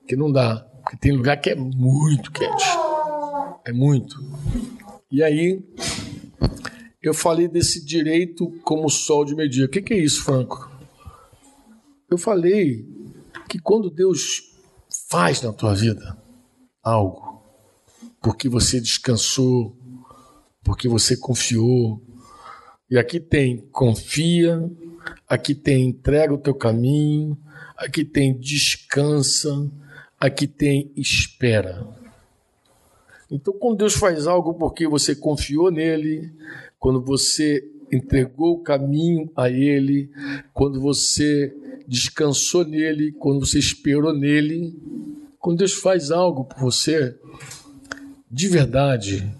que não dá. Porque tem lugar que é muito quente. É muito. E aí, eu falei desse direito como sol de meio-dia. O que, que é isso, Franco? Eu falei que quando Deus faz na tua vida algo, porque você descansou, porque você confiou, e aqui tem confia, aqui tem entrega o teu caminho, aqui tem descansa, aqui tem espera. Então, quando Deus faz algo porque você confiou nele, quando você entregou o caminho a ele, quando você descansou nele, quando você esperou nele, quando Deus faz algo por você, de verdade,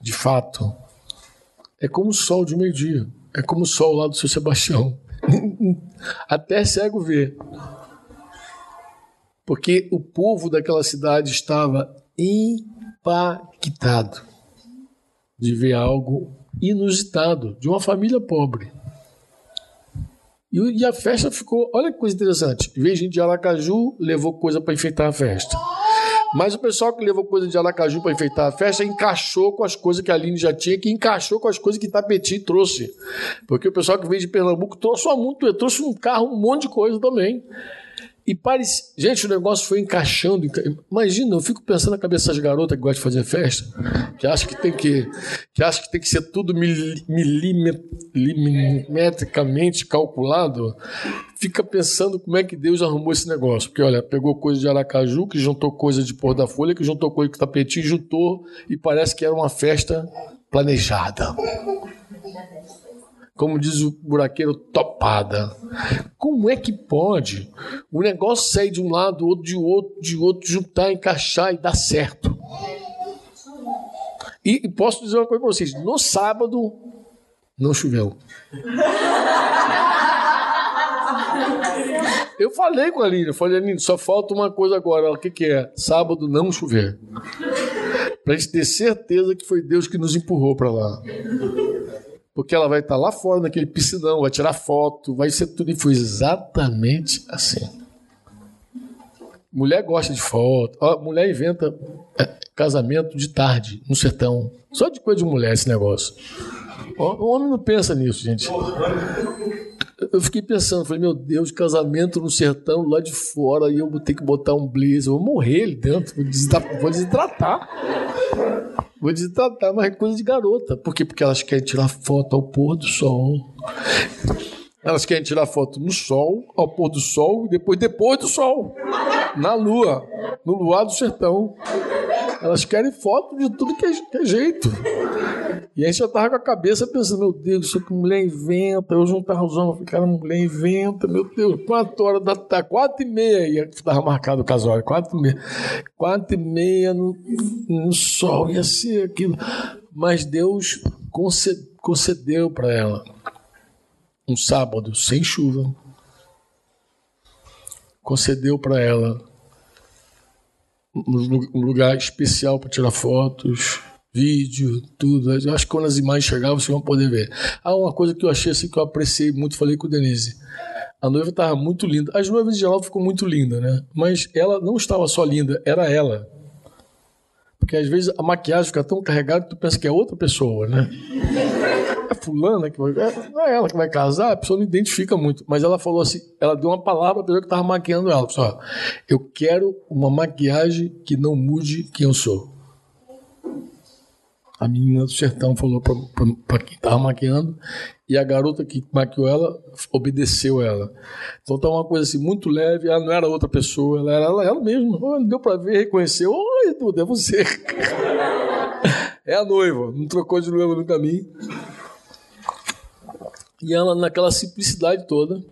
de fato, é como o sol de meio-dia, é como o sol lá do seu Sebastião. Até cego vê. Porque o povo daquela cidade estava impactado de ver algo inusitado de uma família pobre. E, a festa ficou, olha que coisa interessante. Veio gente de Aracaju, levou coisa para enfeitar a festa. Mas o pessoal que levou coisa de Aracaju para enfeitar a festa encaixou com as coisas que a Aline já tinha, que encaixou com as coisas que Tapeti trouxe. Porque o pessoal que veio de Pernambuco trouxe muito, trouxe um carro, um monte de coisa também. E parece. Gente, o negócio foi encaixando. Imagina, eu fico pensando na cabeça dessas garotas que gostam de fazer festa, que acha que tem que. que acha que tem que ser tudo milimetricamente calculado. Fica pensando como é que Deus arrumou esse negócio. Porque, olha, pegou coisa de Aracaju, que juntou coisa de Pôr da Folha, que juntou coisa de tapetinho, juntou, e parece que era uma festa planejada como diz o buraqueiro, topada. Como é que pode o negócio sair de um lado, outro de outro, de outro, juntar, encaixar e dar certo? E, e posso dizer uma coisa para vocês: no sábado não choveu. Eu falei com a Aline, falei, Aline, só falta uma coisa agora. O que, que é? Sábado não chover. Para a gente ter certeza que foi Deus que nos empurrou para lá porque ela vai estar lá fora naquele piscinão, vai tirar foto, vai ser tudo. E foi exatamente assim. Mulher gosta de foto, mulher inventa é, casamento de tarde, no sertão. Só de coisa de mulher esse negócio. O homem não pensa nisso, gente. Eu fiquei pensando, falei, meu Deus, casamento no sertão, lá de fora, e eu vou ter que botar um blazer, eu vou morrer ali dentro, vou desidratar. Vou. Vou desidratar, mas é coisa de garota. Por quê? Porque elas querem tirar foto ao pôr do sol. Elas querem tirar foto no sol, ao pôr do sol, e depois depois do sol. Na lua. No luar do sertão. Elas querem foto de tudo que é, que é jeito. E a gente já tava com a cabeça pensando, meu Deus, isso que mulher inventa. Eu não tava usando, cara, mulher inventa, meu Deus, quatro horas da tarde, quatro e meia, estava marcado o casório, quatro e meia. Quatro e meia no, no sol, ia ser aquilo. Mas Deus concedeu para ela um sábado sem chuva. Concedeu para ela um lugar especial para tirar fotos, vídeo, tudo. Eu acho que quando as imagens chegavam, vocês vão poder ver. Ah, uma coisa que eu achei assim que eu apreciei muito, falei com o Denise. A noiva estava muito linda. As noivas em geral ficou muito linda, né? Mas ela não estava só linda, era ela. Porque às vezes a maquiagem fica tão carregada que tu pensa que é outra pessoa, né? Fulana que vai. É, não é ela que vai casar, a pessoa não identifica muito. Mas ela falou assim: ela deu uma palavra para a que estava maquiando ela. Pessoal, eu quero uma maquiagem que não mude quem eu sou. A menina do sertão falou para quem estava maquiando e a garota que maquiou ela obedeceu ela. Então tá uma coisa assim muito leve, ela não era outra pessoa, ela era ela, ela mesma. Oh, deu para ver, reconheceu. Oi, Duda, é você. é a noiva, não trocou de noiva no caminho. E ela naquela simplicidade toda,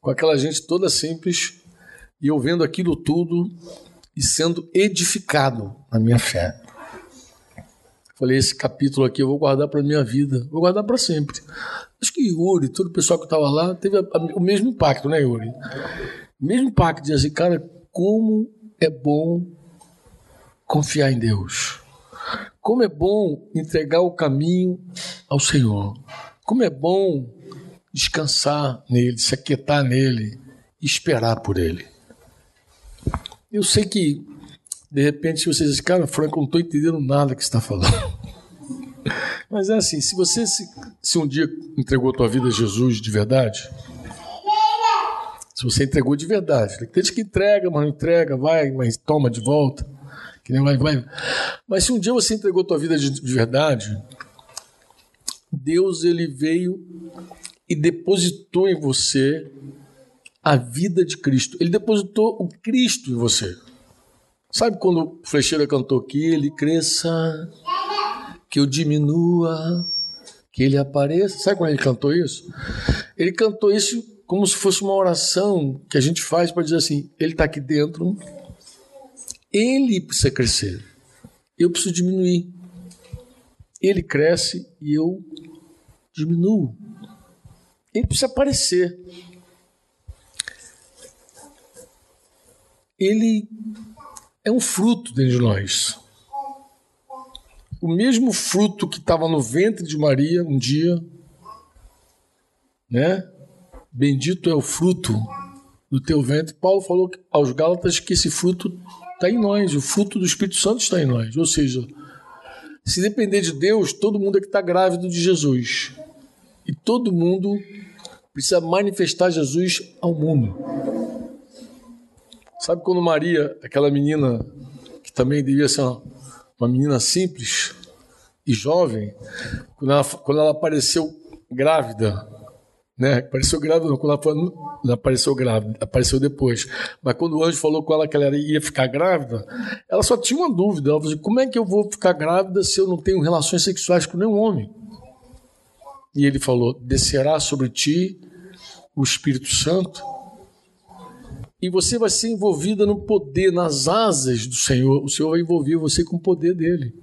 com aquela gente toda simples, e eu vendo aquilo tudo e sendo edificado na minha fé. Falei, esse capítulo aqui eu vou guardar para minha vida, vou guardar para sempre. Acho que Yuri, todo o pessoal que estava lá, teve a, a, o mesmo impacto, né, Yuri? Mesmo impacto de assim, cara, como é bom confiar em Deus. Como é bom entregar o caminho ao Senhor. Como é bom descansar nele, se aquietar nele esperar por ele. Eu sei que de repente, se você diz, cara, Franco, eu não estou entendendo nada que você está falando. Mas é assim, se você se, se um dia entregou a tua vida a Jesus de verdade, se você entregou de verdade, tem gente que entrega, mas não entrega, vai, mas toma de volta, que nem vai, vai. Mas se um dia você entregou a tua vida de, de verdade, Deus ele veio e depositou em você a vida de Cristo. Ele depositou o Cristo em você. Sabe quando o Flecheira cantou que ele cresça, que eu diminua, que ele apareça? Sabe quando ele cantou isso? Ele cantou isso como se fosse uma oração que a gente faz para dizer assim: ele está aqui dentro, ele precisa crescer, eu preciso diminuir. Ele cresce e eu diminuo. Ele precisa aparecer. Ele é um fruto dentro de nós. O mesmo fruto que estava no ventre de Maria um dia, né? Bendito é o fruto do teu ventre. Paulo falou aos Gálatas que esse fruto está em nós, o fruto do Espírito Santo está em nós. Ou seja, se depender de Deus, todo mundo é que está grávido de Jesus. E todo mundo precisa manifestar Jesus ao mundo. Sabe quando Maria, aquela menina que também devia ser uma, uma menina simples e jovem, quando ela, quando ela apareceu grávida, né? Apareceu grávida, quando ela, foi, não apareceu grávida, apareceu depois. Mas quando o anjo falou com ela que ela ia ficar grávida, ela só tinha uma dúvida. Ela falou assim, como é que eu vou ficar grávida se eu não tenho relações sexuais com nenhum homem? E ele falou: descerá sobre ti o Espírito Santo e você vai ser envolvida no poder, nas asas do Senhor. O Senhor vai envolver você com o poder dele.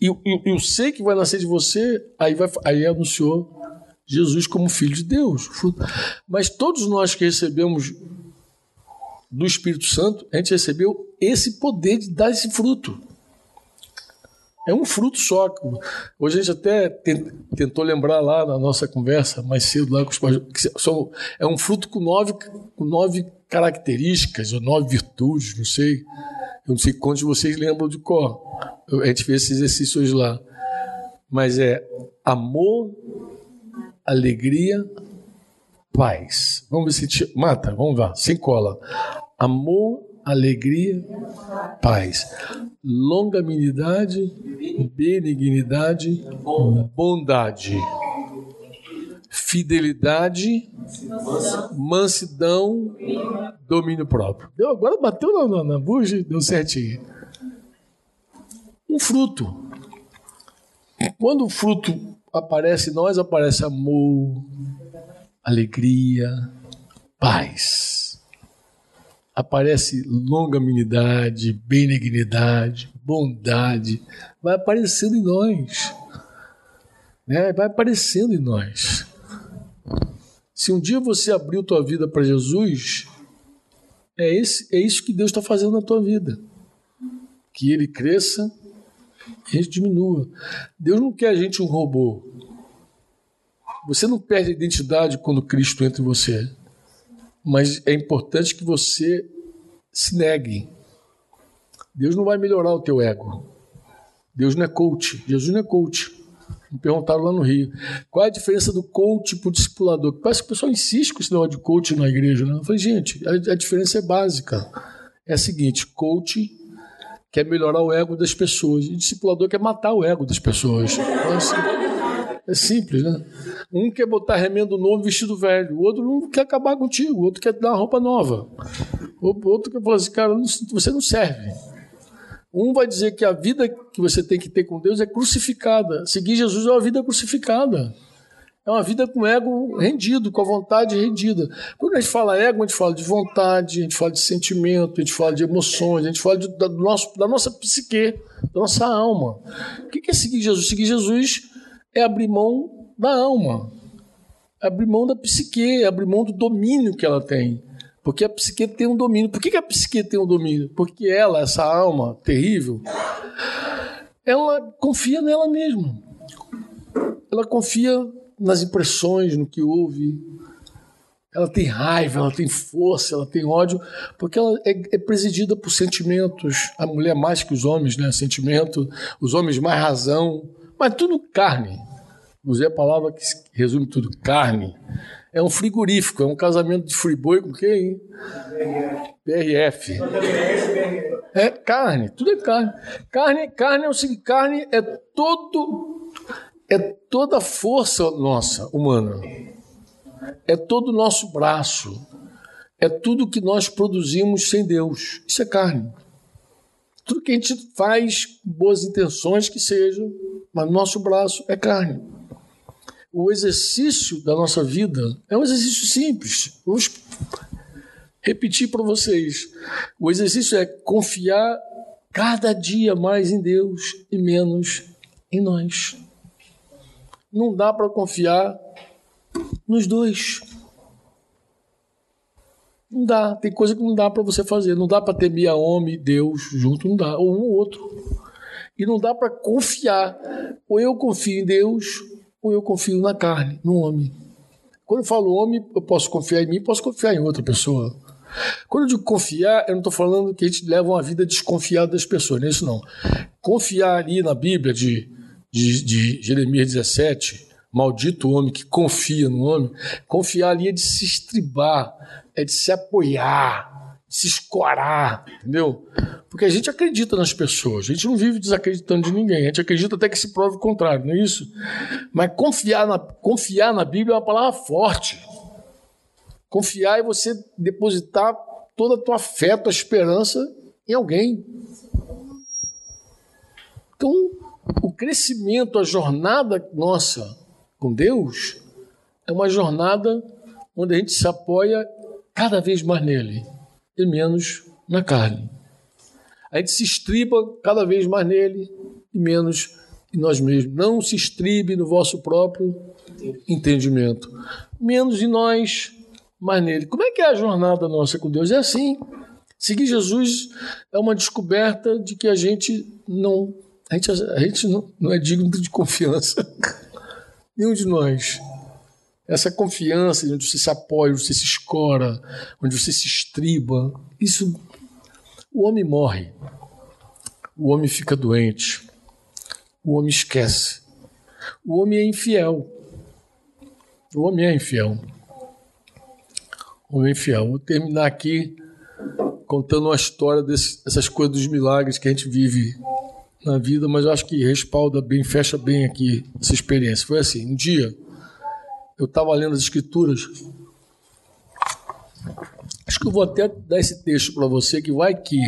E, e, e o ser que vai nascer de você, aí, vai, aí anunciou Jesus como filho de Deus. Mas todos nós que recebemos do Espírito Santo, a gente recebeu esse poder de dar esse fruto. É um fruto só. Hoje a gente até tentou lembrar lá na nossa conversa mais cedo lá com os pais, é um fruto com nove, com nove características ou nove virtudes, não sei. Eu não sei quantos vocês lembram de cor. A gente fez esses exercícios lá. Mas é amor, alegria, paz. Vamos ver se te... mata, vamos lá, sem cola. Amor, alegria, paz. Longanimidade, benignidade, bondade fidelidade, mansidão, domínio próprio. Deu, agora bateu na, na, na deu certinho. um fruto. Quando o fruto aparece em nós, aparece amor, alegria, paz. Aparece longanimidade, benignidade, bondade. Vai aparecendo em nós. Né? Vai aparecendo em nós. Se um dia você abriu tua vida para Jesus, é, esse, é isso que Deus está fazendo na tua vida. Que ele cresça e a gente diminua. Deus não quer a gente um robô. Você não perde a identidade quando Cristo entra em você. Mas é importante que você se negue. Deus não vai melhorar o teu ego. Deus não é coach. Jesus não é coach. Me perguntaram lá no Rio. Qual é a diferença do coach para o discipulador? Parece que o pessoal insiste com esse negócio de coach na igreja. Né? Eu falei, gente, a, a diferença é básica. É a seguinte: coach quer melhorar o ego das pessoas, e discipulador quer matar o ego das pessoas. Então, assim, é simples, né? Um quer botar remendo novo vestido velho, o outro não quer acabar contigo, o outro quer dar uma roupa nova. O outro quer falar assim, cara, você não serve. Um vai dizer que a vida que você tem que ter com Deus é crucificada. Seguir Jesus é uma vida crucificada. É uma vida com ego rendido, com a vontade rendida. Quando a gente fala ego, a gente fala de vontade, a gente fala de sentimento, a gente fala de emoções, a gente fala de, da, nosso, da nossa psique, da nossa alma. O que é seguir Jesus? Seguir Jesus é abrir mão da alma, é abrir mão da psique, é abrir mão do domínio que ela tem. Porque a psique tem um domínio. Por que, a psique tem um domínio? Porque ela, essa alma terrível, ela confia nela mesma. Ela confia nas impressões, no que ouve. Ela tem raiva, ela tem força, ela tem ódio, porque ela é, é presidida por sentimentos. A mulher mais que os homens, né? Sentimento. Os homens mais razão. Mas tudo carne. Usei a palavra que resume tudo: carne. É um frigorífico, é um casamento de friboi com quem? PRF. É carne, tudo é carne. Carne, carne é o seguinte, carne é todo é toda a força nossa humana. É todo o nosso braço. É tudo que nós produzimos sem Deus. Isso é carne. Tudo que a gente faz, boas intenções que sejam, mas nosso braço é carne o exercício da nossa vida é um exercício simples. Vou repetir para vocês. O exercício é confiar cada dia mais em Deus e menos em nós. Não dá para confiar nos dois. Não dá, tem coisa que não dá para você fazer. Não dá para temer a homem e Deus junto, não dá, ou um ou outro. E não dá para confiar. Ou eu confio em Deus, ou eu confio na carne, no homem. Quando eu falo homem, eu posso confiar em mim, posso confiar em outra pessoa. Quando eu digo confiar, eu não estou falando que a gente leva uma vida desconfiada das pessoas, não é isso não. Confiar ali na Bíblia de, de, de Jeremias 17, maldito homem que confia no homem, confiar ali é de se estribar, é de se apoiar, se escorar, entendeu? Porque a gente acredita nas pessoas, a gente não vive desacreditando de ninguém, a gente acredita até que se prove o contrário, não é isso? Mas confiar na, confiar na Bíblia é uma palavra forte. Confiar é você depositar toda a tua fé, tua esperança em alguém. Então, o crescimento, a jornada nossa com Deus é uma jornada onde a gente se apoia cada vez mais nele e menos na carne a gente se estriba cada vez mais nele e menos em nós mesmos. Não se estribe no vosso próprio entendimento. Menos em nós, mais nele. Como é que é a jornada nossa com Deus? É assim. Seguir Jesus é uma descoberta de que a gente não. A gente, a gente não, não é digno de confiança. Nenhum de nós. Essa confiança onde você se apoia, onde você se escora, onde você se estriba, isso o homem morre, o homem fica doente, o homem esquece, o homem é infiel. O homem é infiel. O homem é infiel. Vou terminar aqui contando uma história dessas coisas dos milagres que a gente vive na vida, mas eu acho que respalda bem, fecha bem aqui essa experiência. Foi assim: um dia eu estava lendo as Escrituras Acho que eu vou até dar esse texto para você que vai que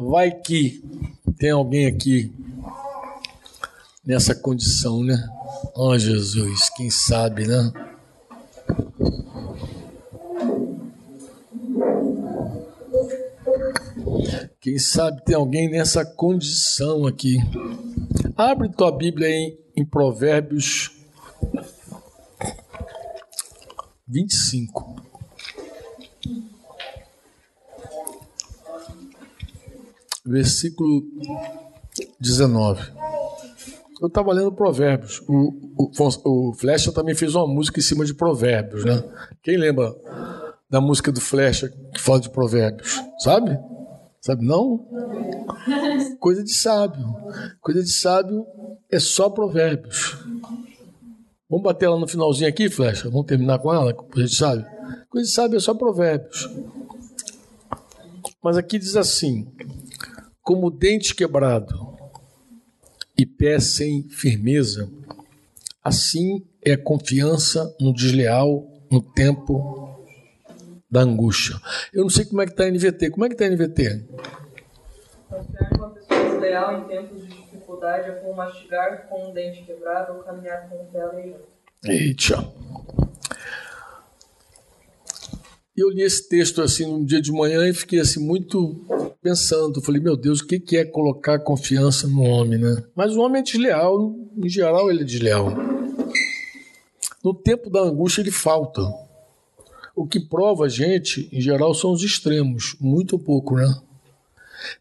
vai que Tem alguém aqui nessa condição, né? Oh, Jesus, quem sabe, né? Quem sabe tem alguém nessa condição aqui. Abre tua Bíblia em, em Provérbios 25. Versículo 19. Eu estava lendo Provérbios. O, o, o Flecha também fez uma música em cima de Provérbios, né? Quem lembra da música do Flecha que fala de Provérbios? Sabe? Sabe não? Coisa de sábio. Coisa de sábio é só Provérbios. Vamos bater ela no finalzinho aqui, Flecha? Vamos terminar com ela? Coisa de sábio? Coisa de sábio é só Provérbios. Mas aqui diz assim: como dente quebrado e pé sem firmeza, assim é a confiança no desleal no tempo da angústia. Eu não sei como é que está a NVT. Como é que está a NVT? Confiar em uma pessoa desleal em tempos de dificuldade é como mastigar com um dente quebrado ou caminhar com um pé aleijado. Eita. eu li esse texto assim num dia de manhã e fiquei assim muito pensando. Falei, meu Deus, o que é colocar confiança no homem, né? Mas o homem é desleal, em geral ele é desleal. No tempo da angústia ele falta. O que prova a gente, em geral, são os extremos, muito pouco, né?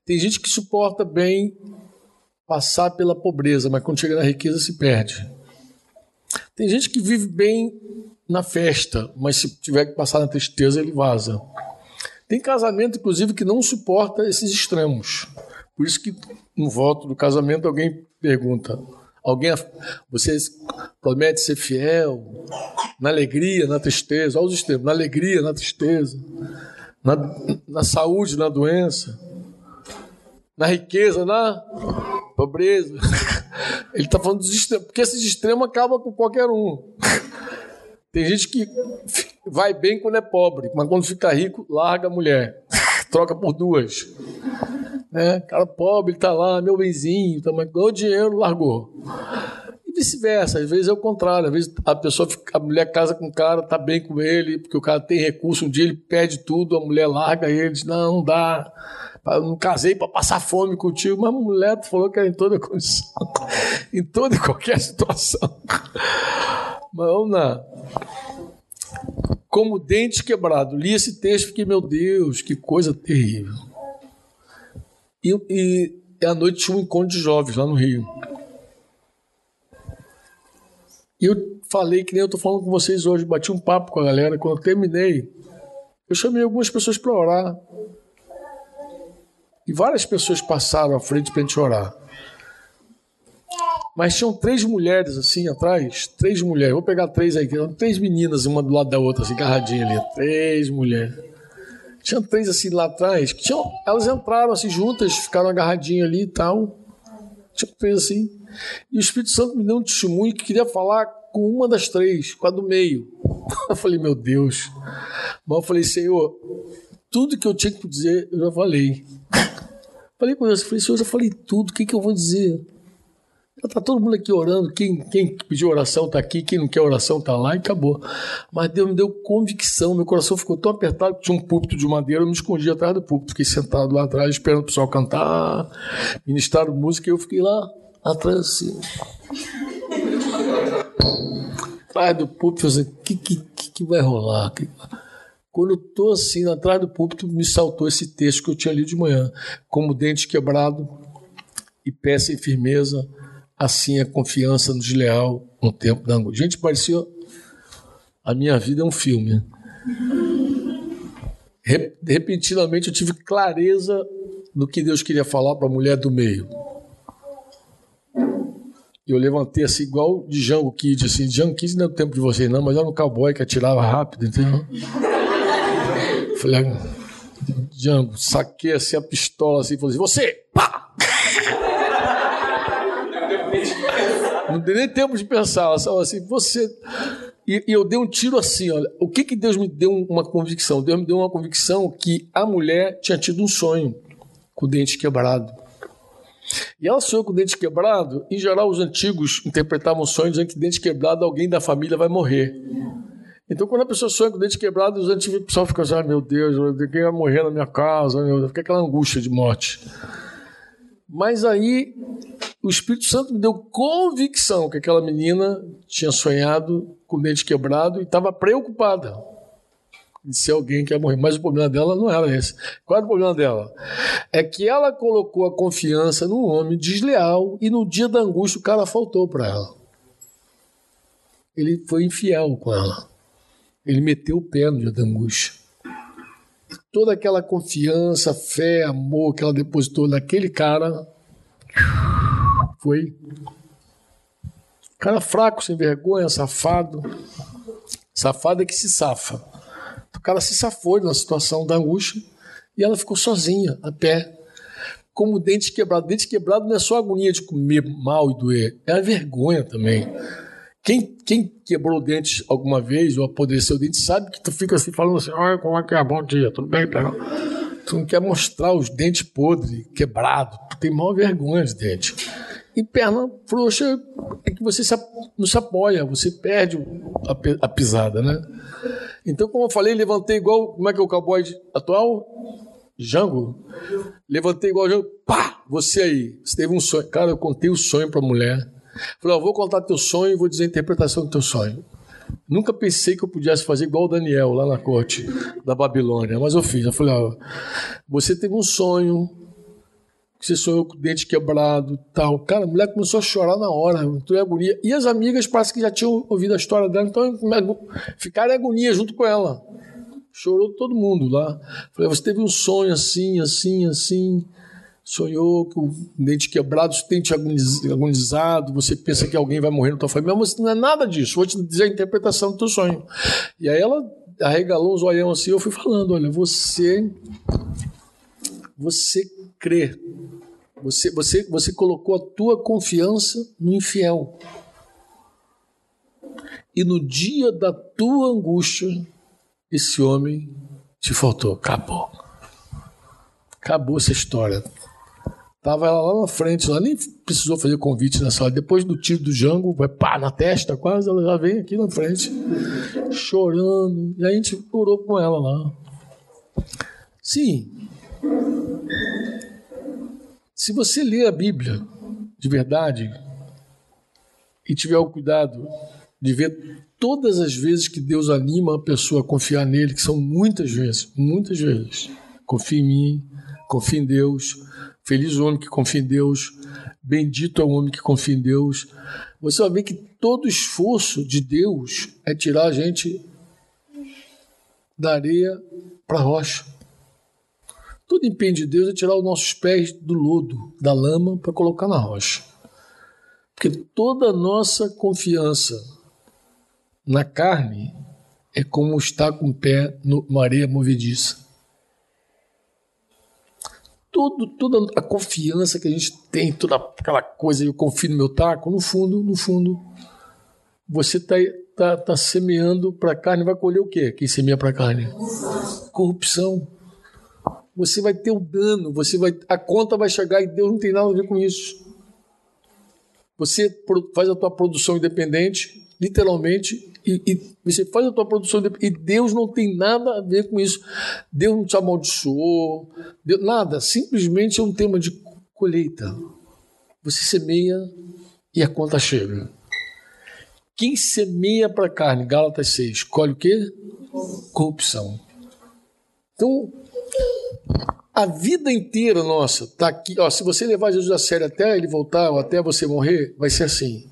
Tem gente que suporta bem passar pela pobreza, mas quando chega na riqueza se perde. Tem gente que vive bem na festa, mas se tiver que passar na tristeza, ele vaza. Tem casamento, inclusive, que não suporta esses extremos. Por isso que no voto do casamento alguém pergunta: alguém você promete ser fiel na alegria, na tristeza? Olha os extremos: na alegria, na tristeza, na, na saúde, na doença, na riqueza, na pobreza. Ele está falando dos extremos, porque esses extremos acabam com qualquer um. Tem gente que vai bem quando é pobre, mas quando fica rico, larga a mulher, troca por duas. Né? Cara pobre, está lá, meu benzinho, também ganhou dinheiro, largou. Vice-versa, às vezes é o contrário, às vezes a pessoa, fica, a mulher casa com o cara, tá bem com ele, porque o cara tem recurso, um dia ele perde tudo, a mulher larga ele, diz, não, não dá, eu não casei para passar fome contigo, mas a mulher falou que era em toda condição, em toda e qualquer situação. Mas vamos lá. Como dente quebrado. Li esse texto e fiquei, meu Deus, que coisa terrível. E, e à noite tinha um encontro de jovens lá no Rio. E eu falei que nem eu estou falando com vocês hoje, bati um papo com a galera. Quando eu terminei, eu chamei algumas pessoas para orar. E várias pessoas passaram à frente para a gente orar. Mas tinham três mulheres assim atrás, três mulheres. Vou pegar três aí, três meninas, uma do lado da outra, assim, garradinha ali. Três mulheres. Tinha três assim lá atrás, que tinham, elas entraram assim juntas, ficaram agarradinhas ali e tal. Tinha três assim. E o Espírito Santo me deu um testemunho que queria falar com uma das três, com a do meio. Eu falei, meu Deus. Mas eu falei, Senhor, tudo que eu tinha que dizer, eu já falei. Falei com Deus, eu falei, Senhor, eu já falei tudo, o que, que eu vou dizer? Está todo mundo aqui orando. Quem, quem pediu oração está aqui, quem não quer oração está lá e acabou. Mas Deus me deu convicção. Meu coração ficou tão apertado que tinha um púlpito de madeira. Eu me escondi atrás do púlpito. Fiquei sentado lá atrás, esperando o pessoal cantar, ministrar música. E eu fiquei lá atrás assim. atrás do púlpito, assim, o que, que, que vai rolar? Quando eu estou assim, atrás do púlpito, me saltou esse texto que eu tinha lido de manhã. Como dente quebrado e pé sem firmeza assim a confiança no desleal no tempo da angústia. Gente, parecia. A minha vida é um filme. Repentinamente eu tive clareza do que Deus queria falar para a mulher do meio. Eu levantei assim, igual de Django Kid, assim, Django Kid não é o tempo de vocês não, mas era um cowboy que atirava rápido, entendeu? Falei, Django, saquei assim a pistola assim, falei assim, você, pá! Não dei nem tempo de pensar. Só assim, você. E, e, eu dei um tiro assim, olha. O que que Deus me deu uma convicção? Deus me deu uma convicção que a mulher tinha tido um sonho com o dente quebrado. E ela sonhou com o dente quebrado. Em geral, os antigos interpretavam sonhos dizendo que dente quebrado, alguém da família vai morrer. Então, quando a pessoa sonha com o dente quebrado, os antigos pessoal fica assim: ah, meu Deus, quem vai morrer na minha casa? Meu Deus. Fica aquela angústia de morte. Mas aí, o Espírito Santo me deu convicção que aquela menina tinha sonhado com o dente quebrado e estava preocupada de ser alguém que ia morrer. Mas o problema dela não era esse. Qual era o problema dela? É que ela colocou a confiança num homem desleal e no dia da angústia o cara faltou para ela. Ele foi infiel com ela. Ele meteu o pé no dia da angústia. Toda aquela confiança, fé, amor que ela depositou naquele cara foi. Cara fraco, sem vergonha, safado. Safado é que se safa. O cara se safou na situação da angústia e ela ficou sozinha, a pé. Como dente quebrado. Dente quebrado não é só agonia de comer mal e doer, é a vergonha também. Quem, quem quebrou o dente alguma vez ou apodreceu o dente sabe que tu fica assim falando assim: olha como é que é, bom dia, tudo bem? Tu não quer mostrar os dentes podres, quebrados, tu tem maior vergonha de dente. E perna frouxa é que você se, não se apoia, você perde a, a pisada, né? Então, como eu falei, levantei igual. Como é que é o cowboy atual? Jango. Levantei igual Jango. Pá! Você aí. Você teve um sonho. Cara, eu contei o sonho para a mulher. Falei, ó, vou contar teu sonho e vou dizer a interpretação do teu sonho. Nunca pensei que eu pudesse fazer igual o Daniel lá na corte da Babilônia, mas eu fiz. Eu falei, ó, você teve um sonho, você sonhou com o dente quebrado tal. Cara, a mulher começou a chorar na hora, entrou em agonia. E as amigas parece que já tinham ouvido a história dela, então ficaram em agonia junto com ela. Chorou todo mundo lá. Falei, você teve um sonho assim, assim, assim. Sonhou com o dente quebrado, o dente agonizado, você pensa que alguém vai morrer na tua família, mas não é nada disso. Vou te dizer a interpretação do teu sonho. E aí ela arregalou os olhão assim, eu fui falando, olha, você você crê você, você, você colocou a tua confiança no infiel. E no dia da tua angústia, esse homem te faltou. Acabou. Acabou essa história. Tava ela lá na frente, ela nem precisou fazer convite nessa hora. Depois do tiro do Jango, vai pá na testa, quase ela já vem aqui na frente, chorando. E a gente orou com ela lá. Sim, se você ler a Bíblia de verdade e tiver o cuidado de ver todas as vezes que Deus anima a pessoa a confiar nele, que são muitas vezes, muitas vezes. Confia em mim, confia em Deus. Feliz o homem que confia em Deus. Bendito é o homem que confia em Deus. Você vai ver que todo esforço de Deus é tirar a gente da areia para a rocha. Todo empenho de Deus é tirar os nossos pés do lodo, da lama, para colocar na rocha. Porque toda a nossa confiança na carne é como estar com o pé numa areia movediça. Todo, toda a confiança que a gente tem, toda aquela coisa, eu confio no meu taco, no fundo, no fundo, você está tá, tá semeando para a carne, vai colher o quê? Quem semeia para a carne? Corrupção você vai ter o dano, você vai, a conta vai chegar e Deus não tem nada a ver com isso. Você faz a tua produção independente, literalmente, e, e você faz a tua produção e Deus não tem nada a ver com isso. Deus não te amaldiçoou, Deus, nada. Simplesmente é um tema de colheita. Você semeia e a conta chega. Quem semeia para a carne, Gálatas 6, escolhe o quê? Corrupção. Então, a vida inteira nossa está aqui. Ó, se você levar Jesus a sério até ele voltar ou até você morrer, vai ser assim.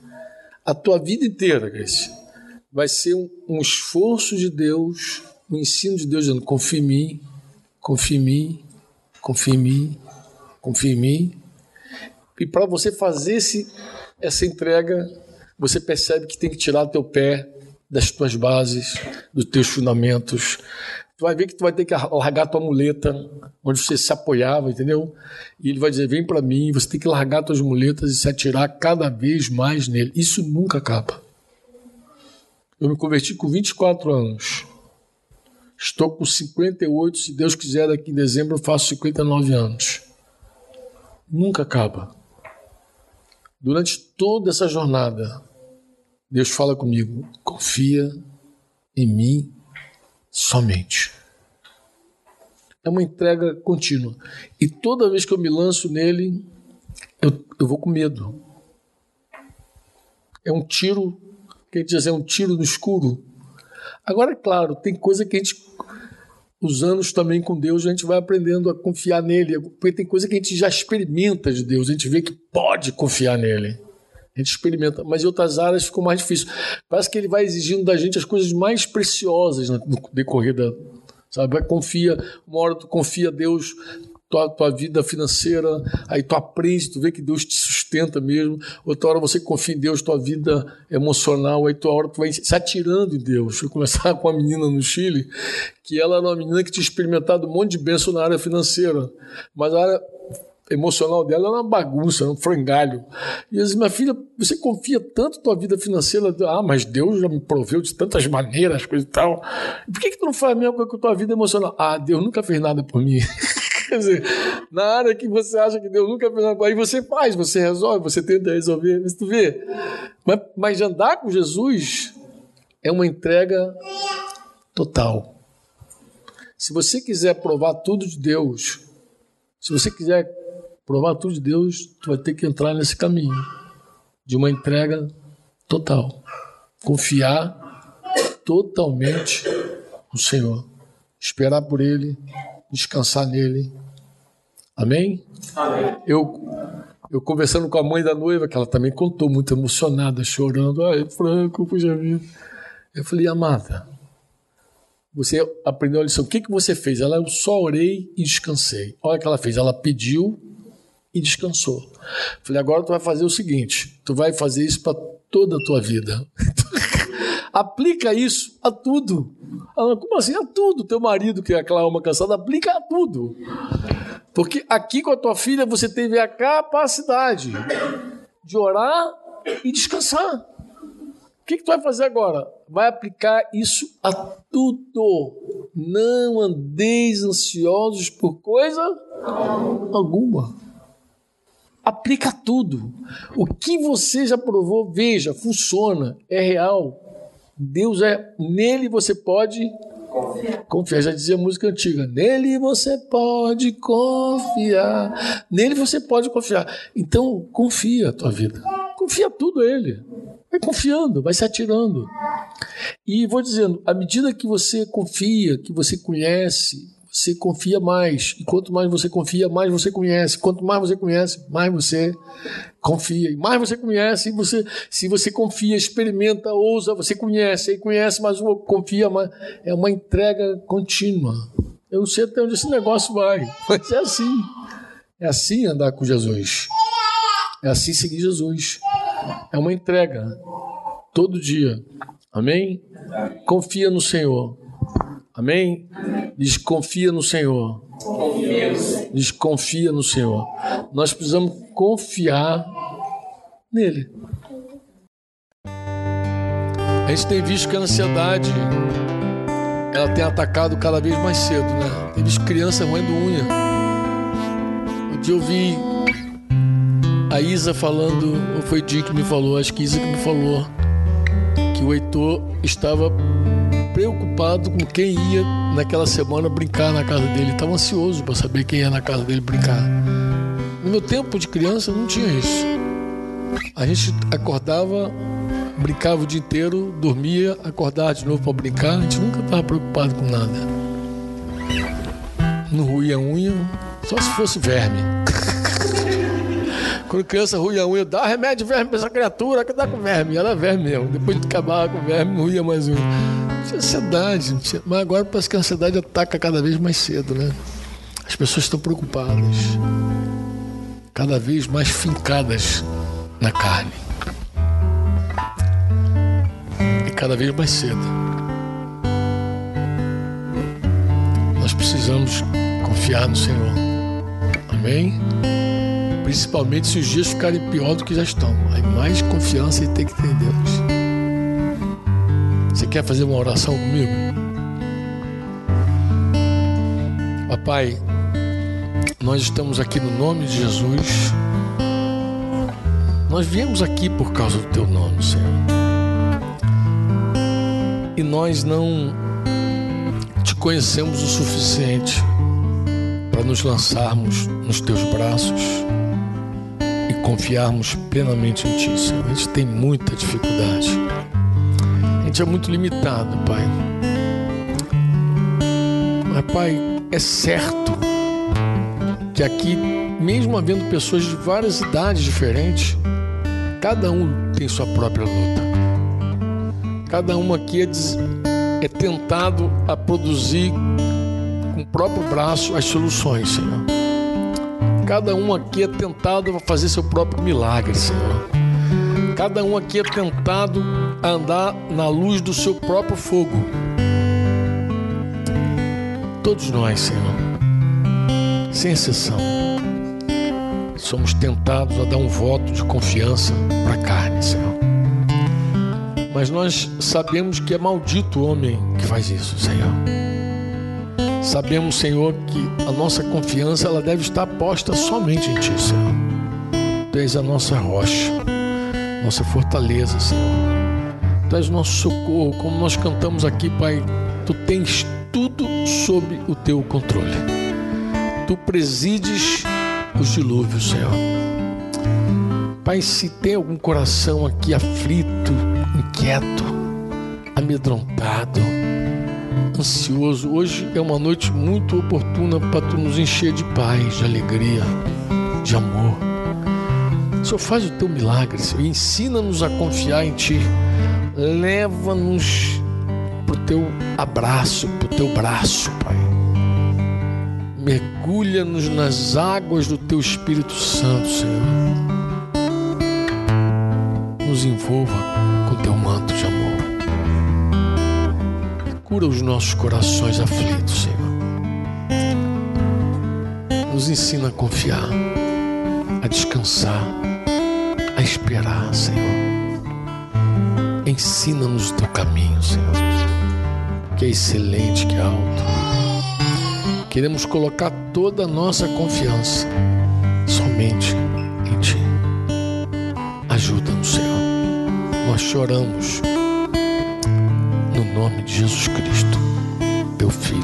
A tua vida inteira, Grace, vai ser um, um esforço de Deus, um ensino de Deus dizendo: confia em mim, confia em mim, confia em mim, confia em mim. E para você fazer esse, essa entrega, você percebe que tem que tirar teu pé das tuas bases, dos teus fundamentos, tu vai ver que tu vai ter que largar tua muleta onde você se apoiava, entendeu? E ele vai dizer: vem para mim, você tem que largar tuas muletas e se atirar cada vez mais nele. Isso nunca acaba. Eu me converti com 24 anos. Estou com 58, se Deus quiser, daqui em dezembro eu faço 59 anos. Nunca acaba. Durante toda essa jornada, Deus fala comigo: confia em mim somente. É uma entrega contínua. E toda vez que eu me lanço nele, eu, eu vou com medo. É um tiro, quer dizer, é um tiro no escuro. Agora, é claro, tem coisa que a gente, os anos também com Deus, a gente vai aprendendo a confiar nele, porque tem coisa que a gente já experimenta de Deus, a gente vê que pode confiar nele. A gente experimenta, mas em outras áreas ficou mais difícil. Parece que ele vai exigindo da gente as coisas mais preciosas no decorrer da. Sabe? Confia, uma hora tu confia a Deus tua, tua vida financeira, aí tu aprende, tu vê que Deus te sustenta mesmo. Outra hora você confia em Deus, tua vida emocional, aí tua hora tu vai se atirando em Deus. Eu começava com uma menina no Chile, que ela era uma menina que tinha experimentado um monte de bênção na área financeira, mas a área emocional dela era uma bagunça, um frangalho. E eu disse, minha filha, você confia tanto na tua vida financeira? Ah, mas Deus já me proveu de tantas maneiras, coisa e tal. Por que, que tu não faz a mesma coisa com a tua vida emocional? Ah, Deus nunca fez nada por mim. Quer dizer, na área que você acha que Deus nunca fez nada, aí você faz, você resolve, você tenta resolver. Mas tu vê, mas, mas andar com Jesus é uma entrega total. Se você quiser provar tudo de Deus, se você quiser provar tudo de Deus, tu vai ter que entrar nesse caminho de uma entrega total. Confiar totalmente no Senhor. Esperar por Ele, descansar nele. Amém? Amém. Eu, eu conversando com a mãe da noiva, que ela também contou, muito emocionada, chorando. Ai, Franco, puxa vida. Eu falei, amada, você aprendeu a lição. O que, que você fez? Ela, eu só orei e descansei. Olha o que ela fez. Ela pediu e descansou. Falei, agora tu vai fazer o seguinte: tu vai fazer isso para toda a tua vida. aplica isso a tudo. Como assim? A tudo. Teu marido, que é aquela alma cansada, aplica a tudo. Porque aqui com a tua filha você teve a capacidade de orar e descansar. O que, que tu vai fazer agora? Vai aplicar isso a tudo. Não andeis ansiosos por coisa alguma. Aplica tudo. O que você já provou, veja, funciona, é real. Deus é. Nele você pode confiar. confiar. Já dizia a música antiga. Nele você pode confiar. Nele você pode confiar. Então, confia a tua vida. Confia tudo a Ele. Vai confiando, vai se atirando. E vou dizendo, à medida que você confia, que você conhece, você confia mais. E quanto mais você confia, mais você conhece. Quanto mais você conhece, mais você confia. E mais você conhece, você, se você confia, experimenta, ousa, você conhece, e conhece, mas confia mais. É uma entrega contínua. Eu não sei até onde esse negócio vai, mas é assim. É assim andar com Jesus. É assim seguir Jesus. É uma entrega todo dia. Amém? Confia no Senhor. Amém? Desconfia no Senhor. Desconfia no Senhor. Nós precisamos confiar nele. A gente tem visto que a ansiedade ela tem atacado cada vez mais cedo, né? Tem visto criança roendo unha. Um dia eu vi a Isa falando, ou foi Dick que me falou, acho que Isa que me falou, que o Heitor estava preocupado com quem ia naquela semana brincar na casa dele. Estava ansioso para saber quem ia na casa dele brincar. No meu tempo de criança não tinha isso. A gente acordava, brincava o dia inteiro, dormia, acordava de novo para brincar. A gente nunca estava preocupado com nada. Não ruía a unha, só se fosse verme. Quando criança ruía a unha, dá remédio verme para essa criatura que dá com verme. Ela é verme mesmo. Depois de acabar com verme, não ruía mais unha tinha ansiedade, tinha... mas agora parece que a ansiedade ataca cada vez mais cedo, né? As pessoas estão preocupadas, cada vez mais fincadas na carne. E cada vez mais cedo. Nós precisamos confiar no Senhor. Amém? Principalmente se os dias ficarem pior do que já estão. Aí mais confiança e tem que ter em Deus. Você quer fazer uma oração comigo? Papai, nós estamos aqui no nome de Jesus, Nós viemos aqui por causa do teu nome, Senhor. E nós não te conhecemos o suficiente para nos lançarmos nos teus braços e confiarmos plenamente em ti, Senhor. A gente tem muita dificuldade. É muito limitado, Pai. Mas, Pai, é certo que aqui, mesmo havendo pessoas de várias idades diferentes, Cada um tem sua própria luta. Cada um aqui é, des... é tentado a produzir com o próprio braço as soluções, Senhor. Cada um aqui é tentado a fazer seu próprio milagre, Senhor. Cada um aqui é tentado andar na luz do seu próprio fogo. Todos nós, Senhor, sem exceção somos tentados a dar um voto de confiança para a carne, Senhor. Mas nós sabemos que é maldito o homem que faz isso, Senhor. Sabemos, Senhor, que a nossa confiança ela deve estar posta somente em Ti, Senhor. Tu és a nossa rocha, nossa fortaleza, Senhor. Tu és nosso socorro, como nós cantamos aqui, Pai. Tu tens tudo sob o teu controle. Tu presides os dilúvios, Senhor. Pai, se tem algum coração aqui aflito, inquieto, amedrontado, ansioso, hoje é uma noite muito oportuna para tu nos encher de paz, de alegria, de amor. Senhor, faz o teu milagre, Senhor, ensina-nos a confiar em Ti, leva-nos para o teu abraço, para o teu braço, Pai mergulha-nos nas águas do teu Espírito Santo, Senhor. Nos envolva com teu manto de amor. Cura os nossos corações aflitos, Senhor. Nos ensina a confiar, a descansar, a esperar, Senhor. Ensina-nos o teu caminho, Senhor, que é excelente, que é alto Queremos colocar toda a nossa confiança somente em Ti. Ajuda-nos, Senhor. Nós choramos no nome de Jesus Cristo, Teu Filho.